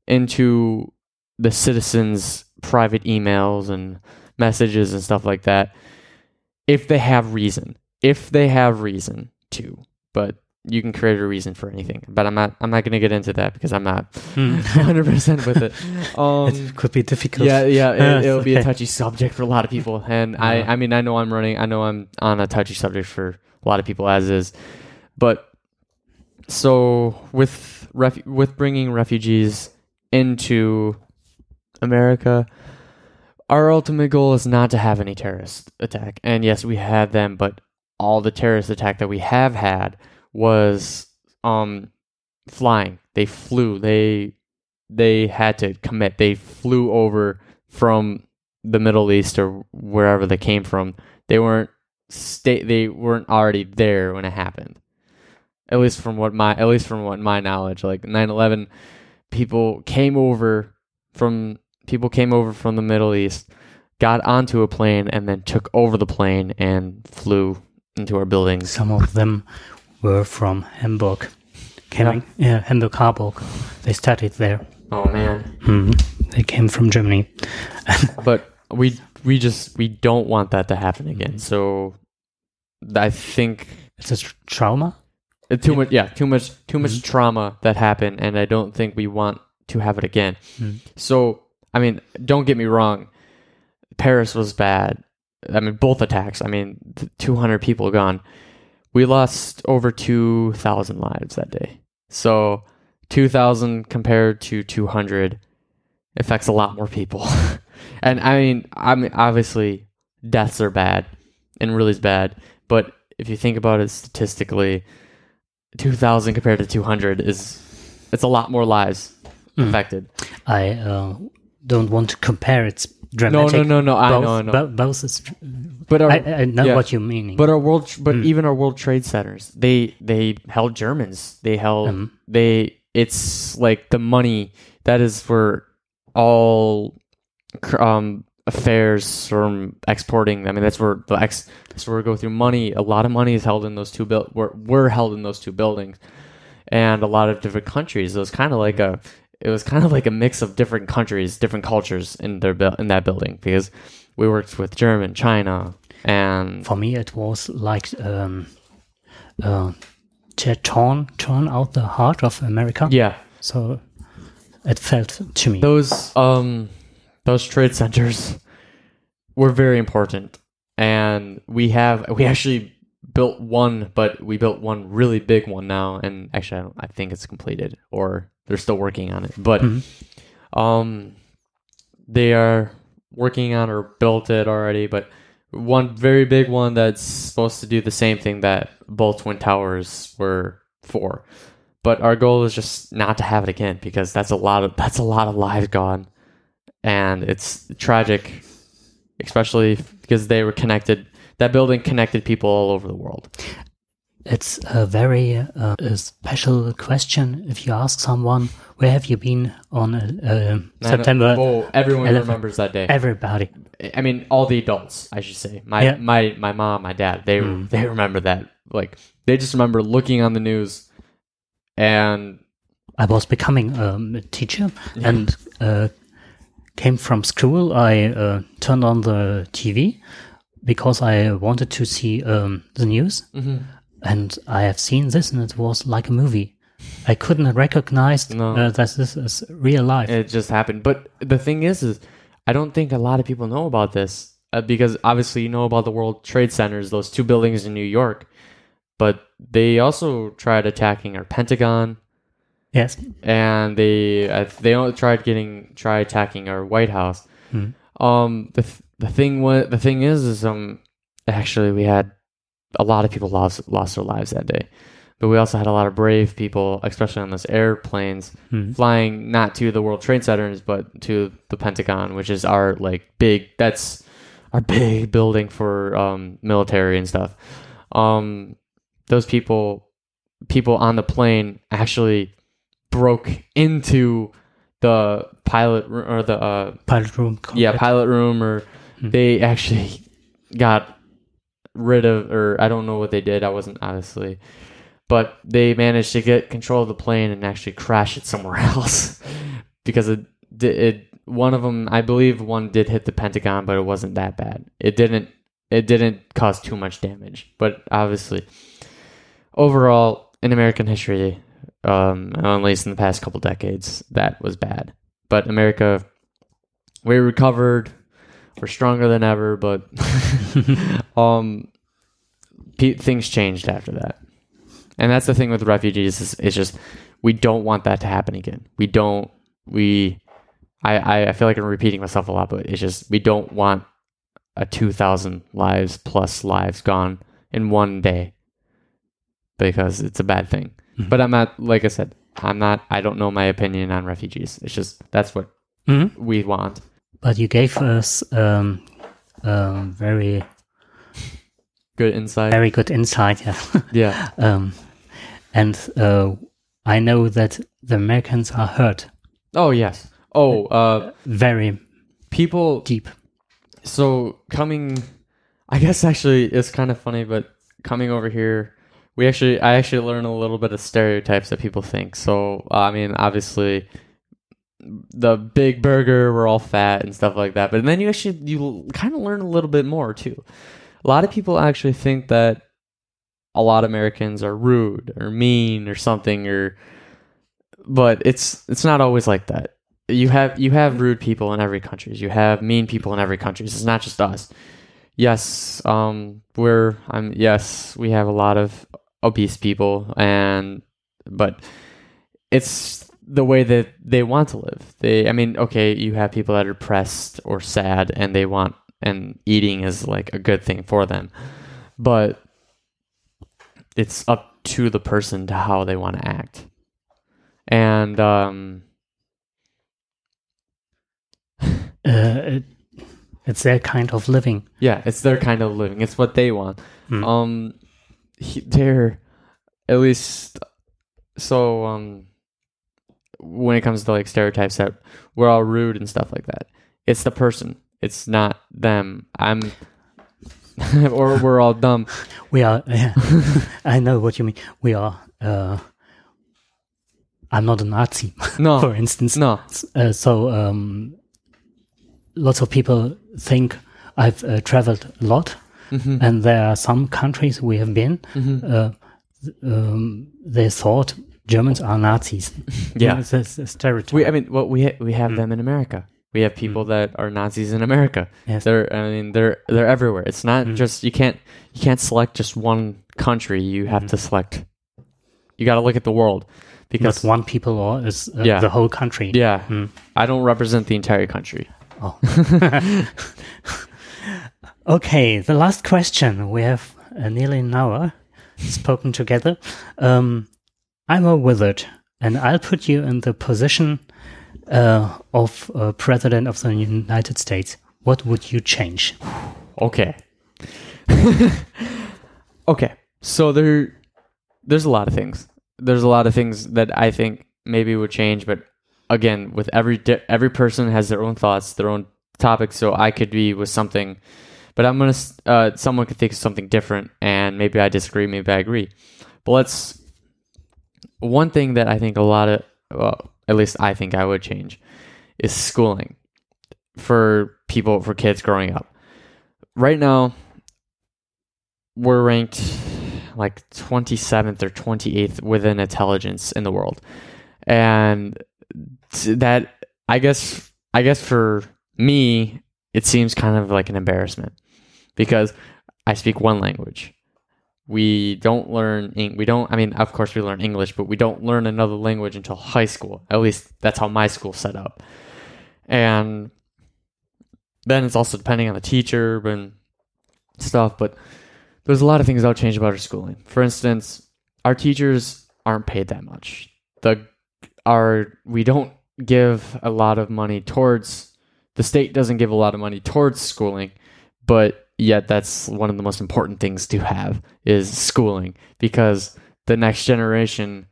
into the citizens' private emails and messages and stuff like that if they have reason. If they have reason to. But you can create a reason for anything. But I'm not I'm not gonna get into that because I'm not Hmm. 100 percent with it. Um it could be difficult. yeah, yeah, Ah, it, it'll be a touchy subject for a lot of people, and I, I mean, I know I'm running, I know I'm on a touchy subject for a lot of people as is, but so with ref, with bringing refugees into America, our ultimate goal is not to have any terrorist attack, and yes, we had them, but all the terrorist attack that we have had was um flying. They flew. They they had to commit. They flew over from the Middle East or wherever they came from. They weren't state. They weren't already there when it happened. At least from what my at least from what my knowledge, like 9/11, people came over from people came over from the Middle East, got onto a plane, and then took over the plane and flew into our buildings. Some of them were from Hamburg. Coming, yeah. Hamburg Harburg. They studied there. Oh man! Hmm. They came from Germany. but we we just we don't want that to happen again. So I think It's a tr- trauma. uh, too much yeah too much too much trauma that happened, and I don't think we want to have it again. Mm. So I mean, don't get me wrong, Paris was bad. I mean, both attacks. I mean, two hundred people gone. We lost over two thousand lives that day. So two thousand compared to two hundred affects a lot more people. and I mean, I mean, obviously, deaths are bad and really is bad. But if you think about it statistically, two thousand compared to two hundred is it's a lot more lives Mm. affected. I uh, don't want to compare. No, dramatic. no, no, no. I both, know, I know. bo- both is. but our, I, I know yeah. what you mean. But our world, tr- but Mm. even our World Trade Centers, they they held Germans. They held Um. they. It's like the money that is for all um affairs from exporting. I mean, that's where the ex. That's where we go through money. A lot of money is held in those two build. Were were held in those two buildings, and a lot of different countries. It was kind of like a. It was kind of like a mix of different countries, different cultures in their buil- in that building because we worked with German, China, and For me, it was like um, uh, to torn, torn out the heart of America. yeah, So it felt to me. those um those trade centers were very important and we have we actually built one but we built one really big one now and actually I, don't, I think it's completed or they're still working on it. But Mhm. um they are working on or built it already but one very big one that's supposed to do the same thing that both twin towers were for. But our goal is just not to have it again because that's a lot of that's a lot of lives gone. And it's tragic especially because they were connected that building connected people all over the world It's a very uh, a special question. If you ask someone, where have you been on uh, uh, September? oh everyone 11th. remembers that day Everybody. i mean all the adults i should say my Yeah. my my mom my dad they Mm. they remember that like they just remember looking on the news and I was becoming um, a teacher and uh, came from school. I uh, turned on the TV because I wanted to see um, the news, and I have seen this, and it was like a movie. I couldn't recognize No. uh, that this is real life. it just happened. But the thing is, is I don't think a lot of people know about this uh, because obviously you know about the World Trade Centers, those two buildings in New York, but they also tried attacking our Pentagon, yes, and they uh, they tried getting try attacking our White House. Hmm. Um, the th- the thing was the thing is is um actually we had a lot of people lost lost their lives that day but we also had a lot of brave people, especially on those airplanes, Mhm. flying not to the World Trade Centers, but to the Pentagon, which is our like big. That's our big building for um, military and stuff. Um, those people, people on the plane, actually broke into the pilot or the uh, Pilot room. yeah pilot room or Hmm. they actually got rid of or i don't know what they did i wasn't obviously but they managed to get control of the plane and actually crash it somewhere else because it, it one of them i believe one did hit the pentagon but it wasn't that bad. It didn't it didn't cause too much damage but obviously overall in american history um at least in the past couple decades that was bad. But america we recovered. We're stronger than ever but um pe- things changed after that. And that's the thing with refugees is it's just we don't want that to happen again. We don't we I, I i feel like i'm repeating myself a lot but it's just we don't want a 2000 lives plus lives gone in one day because it's a bad thing. Mhm. but i'm not like i said i'm not i don't know my opinion on refugees. It's just that's what Mhm. we want. But you gave us um, um, very, good insight very good insight. Yeah. yeah um, and uh, I know that the Americans are hurt oh yes oh uh very people deep. so coming i guess actually it's kind of funny but coming over here we actually i actually learned a little bit of stereotypes that people think so uh, i mean obviously the big burger we're all fat and stuff like that but then you actually you kind of learn a little bit more too a lot of people actually think that a lot of americans are rude or mean or something or but it's it's not always like that. You have you have rude people in every country. You have mean people in every country. It's not just us. Yes um we're i'm yes we have a lot of obese people and but it's the way that they want to live. They i mean okay you have people that are depressed or sad and they want and eating is like a good thing for them but it's up to the person to how they want to act and um Uh, it, it's their kind of living. Yeah, it's their kind of living. It's what they want. Mm. Um, he, they're at least so. Um, when it comes to like stereotypes that we're all rude and stuff like that, it's the person. It's not them. I'm, or we're all dumb. We are. I know what you mean. We are. Uh, I'm not a Nazi, no, for instance. no. Uh, so um, lots of people think I've uh, traveled a lot, Mhm. and there are some countries we have been. Mhm. Uh, um, they thought Germans are Nazis. Yeah. it's a, it's a stereotype. We, I mean, well, we ha- we have Mm. them in America. We have people that are Nazis in America. Yes. They're, I mean, they're they're everywhere. It's not Mm. just you can't you can't select just one country. You have Mm. to select. You got to look at the world not because one people or is uh, Yeah. the whole country. yeah, Mm. I don't represent the entire country. Oh. okay, the last question. We have uh, nearly an hour spoken together. Um, I'm a wizard, and I'll put you in the position uh, of uh, President of the United States. What would you change? Okay. okay. So there there's a lot of things. There's a lot of things that I think maybe would change, but again, with every every person has their own thoughts, their own topics, so I could be with something but I'm to uh someone could think of something different and maybe I disagree, maybe I agree. But let's one thing that I think a lot of well, at least I think I would change is schooling for people for kids growing up. Right now we're ranked like 27th or 28th within intelligence in the world. And that I guess I guess for me it seems kind of like an embarrassment because I speak one language. We don't learn we don't I mean of course we learn English but we don't learn another language until high school. At least that's how my school set up. And then it's also depending on the teacher and stuff but there's a lot of things that will change about our schooling. For instance, our teachers aren't paid that much. The our we don't give a lot of money towards the state doesn't give a lot of money towards schooling, but yet that's one of the most important things to have is schooling because the next generation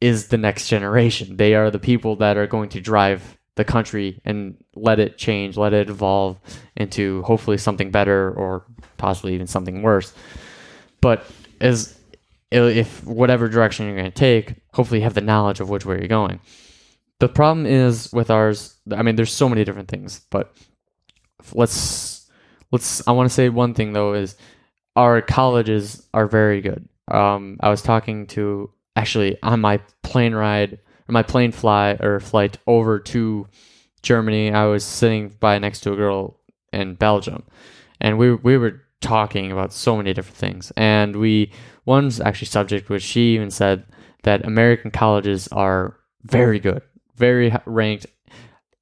is the next generation. They are the people that are going to drive the country and let it change, let it evolve into hopefully something better or possibly even something worse. But as if whatever direction you're going to take, hopefully you have the knowledge of which way you're going. The problem is with ours. I mean, there's so many different things, but let's let's. I want to say one thing though is our colleges are very good. Um, I was talking to actually on my plane ride my plane fly or flight over to Germany. I was sitting by next to a girl in Belgium, and we we were talking about so many different things. And we one's actually subject which she even said that American colleges are very good very ranked.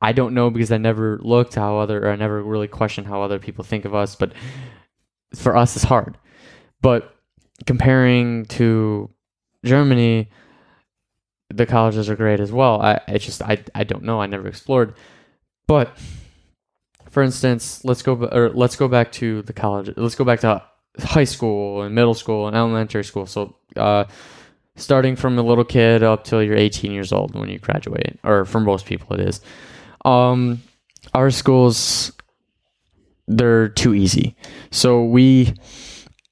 I don't know because I never looked how other, or I never really questioned how other people think of us, but for us, it's hard. But comparing to Germany, the colleges are great as well. I it's just I I don't know. I never explored, but for instance, let's go or let's go back to the college. Let's go back to high school and middle school and elementary school. So uh, starting from a little kid up till you're 18 years old when you graduate, or for most people it is. Um, our schools, they're too easy. So we,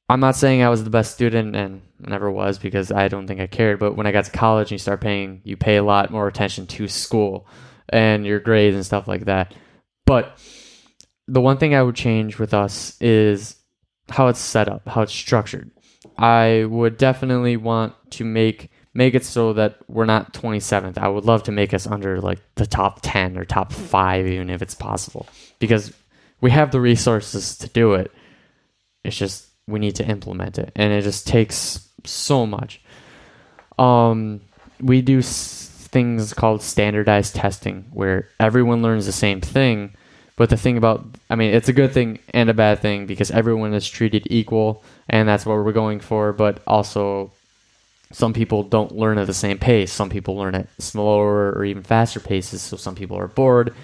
I'm not saying I was the best student and never was because I don't think I cared. But when I got to college and you start paying, you pay a lot more attention to school and your grades and stuff like that. But the one thing I would change with us is how it's set up, how it's structured. I would definitely want to make make it so that we're not 27th. I would love to make us under like the top 10 or top 5 even if it's possible because we have the resources to do it. It's just we need to implement it and it just takes so much. Um we do s- things called standardized testing where everyone learns the same thing but the thing about, I mean, it's a good thing and a bad thing because everyone is treated equal, and that's what we're going for. But also, some people don't learn at the same pace. Some people learn at slower or even faster paces. So some people are bored,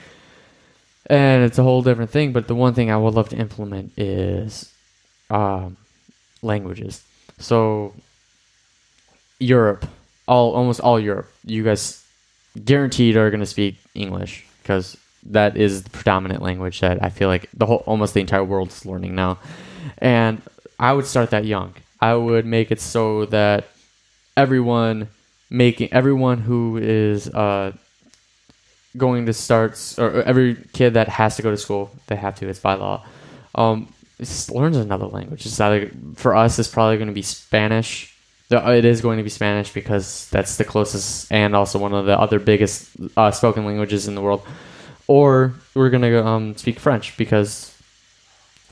and it's a whole different thing. But the one thing I would love to implement is um, languages. So Europe, all almost all Europe, you guys guaranteed are going to speak English because that is the predominant language that I feel like the whole almost the entire world is learning now. And I would start that young. I would make it so that everyone making everyone who is uh, going to start or every kid that has to go to school, they have to. It's by law. Um, learns another language. It's either, for us, it's probably going to be Spanish. It is going to be Spanish because that's the closest and also one of the other biggest uh, spoken languages in the world or we're gonna um, speak French because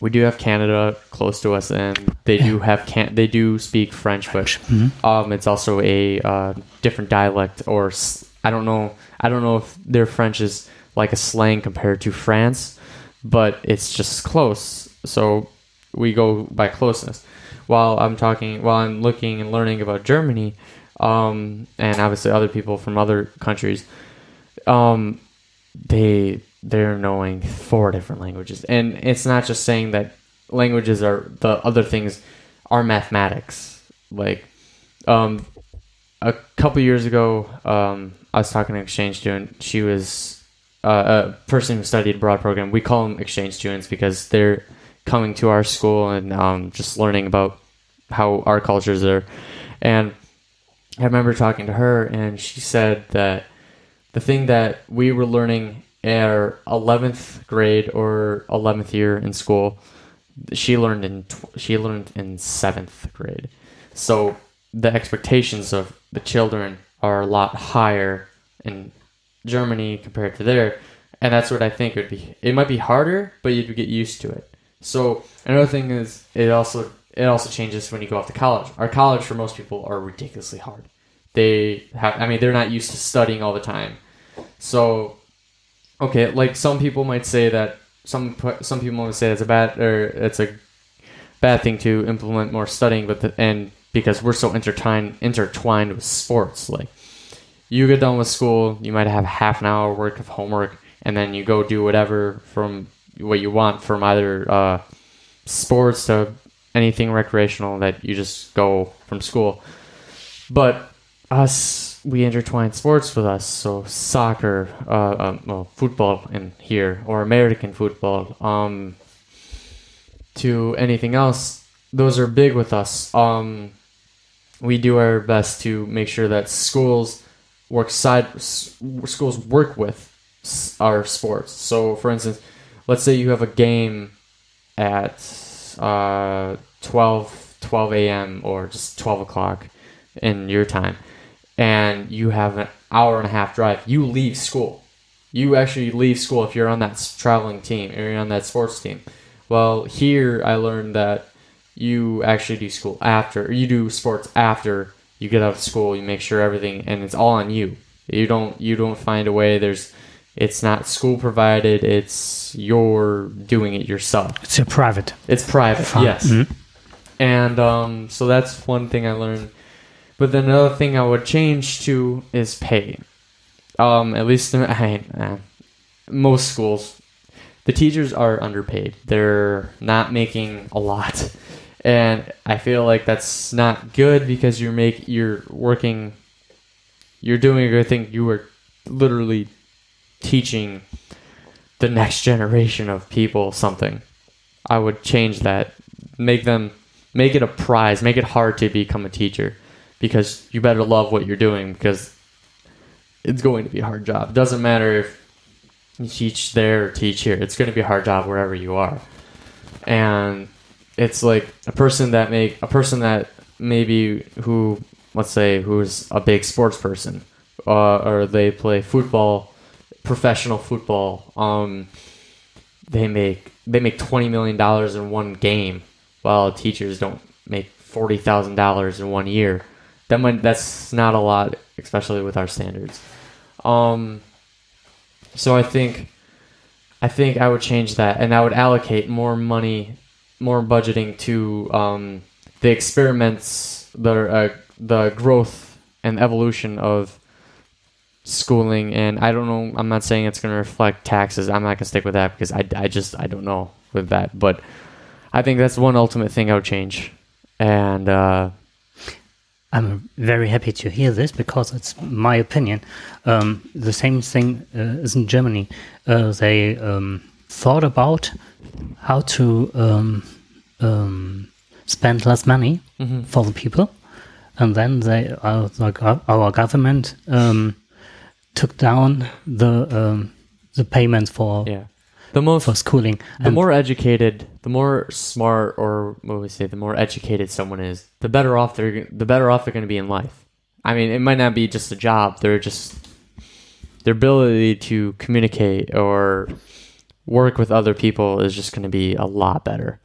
we do have Canada close to us, and they do have can they do speak French, but mm-hmm. um, it's also a uh, different dialect, or I don't know, I don't know if their French is like a slang compared to France, but it's just close. So we go by closeness. While I'm talking, while I'm looking and learning about Germany, um, and obviously other people from other countries, um, they they're knowing four different languages, and it's not just saying that languages are the other things are mathematics. Like, um, a couple years ago, um, I was talking to an exchange student. She was uh, a person who studied abroad program. We call them exchange students because they're coming to our school and um, just learning about how our cultures are. And I remember talking to her, and she said that the thing that we were learning in our 11th grade or 11th year in school she learned in she learned in 7th grade. So the expectations of the children are a lot higher in Germany compared to there and that's what I think would be it might be harder but you'd get used to it. So another thing is it also it also changes when you go off to college. Our college for most people are ridiculously hard. They have I mean they're not used to studying all the time. So, okay, like some people might say that some some people might say it's a bad or it's a bad thing to implement more studying, but the, and because we're so intertwined intertwined with sports. Like you get done with school, you might have half an hour worth of homework, and then you go do whatever from what you want from either uh, sports to anything recreational that you just go from school. But us, we intertwine sports with us. So soccer, uh, um, well, football in here, or American football, um, to anything else. Those are big with us. Um, we do our best to make sure that schools work side schools work with our sports. So, for instance, let's say you have a game at uh, 12, 12 a.m. or just 12 o'clock in your time, and you have an hour and a half drive. You leave school. You actually leave school if you're on that traveling team or you're on that sports team. Well, here I learned that you actually do school after, or you do sports after you get out of school. You make sure everything, and it's all on you. You don't you don't find a way. There's it's not school provided. It's you're doing it yourself. It's a private. It's private, yes. Mhm. And um, so that's one thing I learned. But then another thing I would change to is pay. Um, at least in, I, uh, most schools, the teachers are underpaid. They're not making a lot, and I feel like that's not good because you're make you're working, you're doing a good thing. You are literally teaching the next generation of people something. I would change that. Make them make it a prize. Make it hard to become a teacher because you better love what you're doing because it's going to be a hard job. It Doesn't matter if you teach there or teach here. It's going to be a hard job wherever you are. And it's like a person that make a person that maybe who let's say who's a big sports person uh, or they play football professional football um they make they make 20 million dollars in one game while teachers don't make $40,000 in one year that might that's not a lot especially with our standards. Um so i think i think i would change that and i would allocate more money more budgeting to um the experiments the uh, the growth and evolution of schooling. And i don't know i'm not saying it's going to reflect taxes. I'm not going to stick with that because I, I just i don't know with that. But i think that's one ultimate thing i would change. And uh I'm very happy to hear this because it's my opinion. Um, the same thing uh, is in Germany. Uh, they um, thought about how to um, um, spend less money for the people, and then they, uh, gov- our government um, took down the um, the payments for yeah the most for schooling. the more educated, the more smart, or what we say, the more educated someone is, the better off they're the better off they're going to be in life. I mean, it might not be just a job; they're just their ability to communicate or work with other people is just going to be a lot better.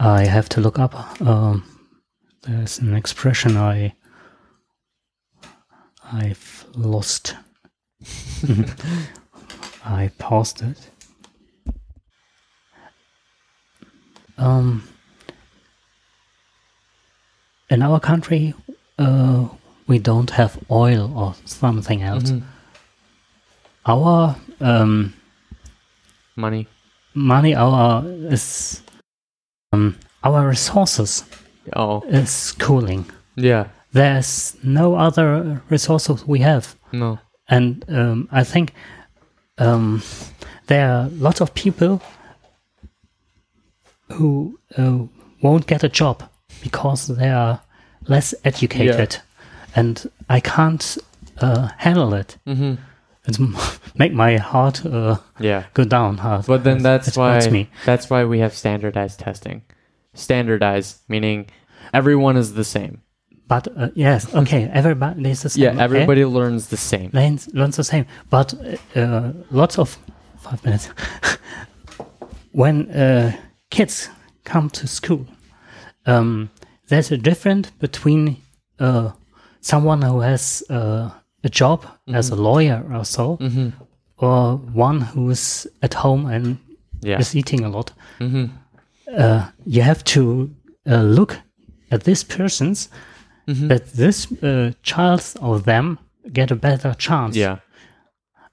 I have to look up. Um, there's an expression I I've lost. I paused it. Um, in our country, uh, we don't have oil or something else. Our um, Money, money, our is um, our resources oh is schooling. yeah, There's no other resources we have, no, and um, I think um, there are lots of people who uh, won't get a job because they are less educated, and I can't uh, handle it. hmm It's make my heart uh, yeah. go down. hard. But then that's it why me. that's why we have standardized testing. Standardized meaning everyone is the same. But uh, yes, okay, everybody is the same. Yeah, okay? everybody learns the same. learns, learns the same. But uh, lots of five minutes. when uh, kids come to school, um, there's a difference between uh, someone who has uh, a job as a lawyer or so, Mm-hmm. or one who's at home and Yeah. is eating a lot. Mm-hmm. uh, you have to uh, look at these persons that this uh, child or them get a better chance. Yeah.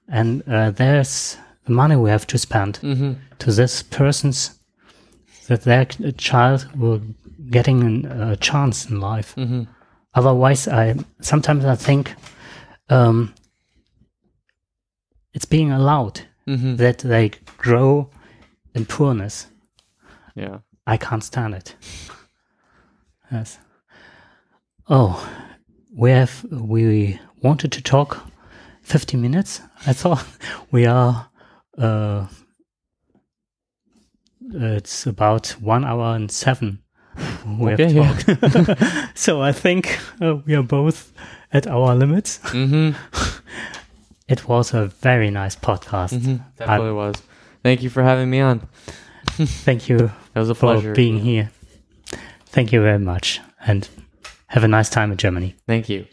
And uh, there's the money we have to spend Mm-hmm. to this persons that their child will getting an- a chance in life. Mm-hmm. Otherwise, I sometimes I think um, it's being allowed Mm-hmm. that they grow in poorness. Yeah. I can't stand it. Yes. Oh, we have we wanted to talk 50 minutes. I thought we are uh it's about 1 hour and 7 we Okay, have yeah. so I think uh, we are both at our limits. Mm-hmm. It was a very nice podcast. mm-hmm. Definitely was. Thank you for having me on. Thank you It was a for pleasure. being here. Thank you very much and have a nice time in Germany. Thank you.